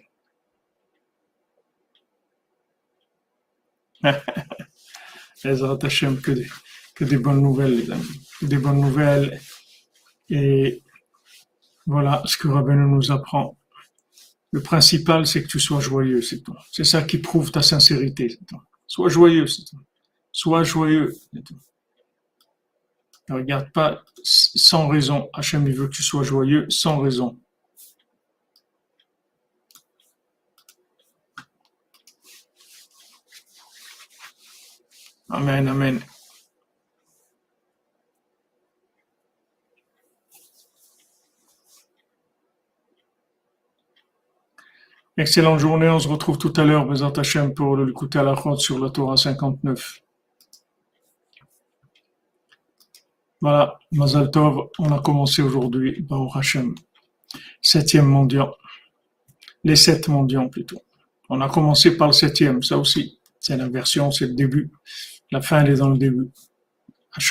que des, que des bonnes nouvelles, les amis. Des bonnes nouvelles. Et voilà ce que Rabbeinu nous apprend. Le principal, c'est que tu sois joyeux, c'est tout. C'est ça qui prouve ta sincérité, c'est tout. Sois joyeux, c'est tout. Sois joyeux, c'est tout. Ne regarde pas sans raison. Hachem, il veut que tu sois joyeux sans raison. Amen, amen. Excellente journée, on se retrouve tout à l'heure, Bézat Hachem, pour l'écouter à la sur la Torah 59. Voilà, Mazal Tov, on a commencé aujourd'hui, Baruch Hashem, septième mondial, les sept mondiaux plutôt. On a commencé par le septième, ça aussi, c'est la version, c'est le début, la fin elle est dans le début.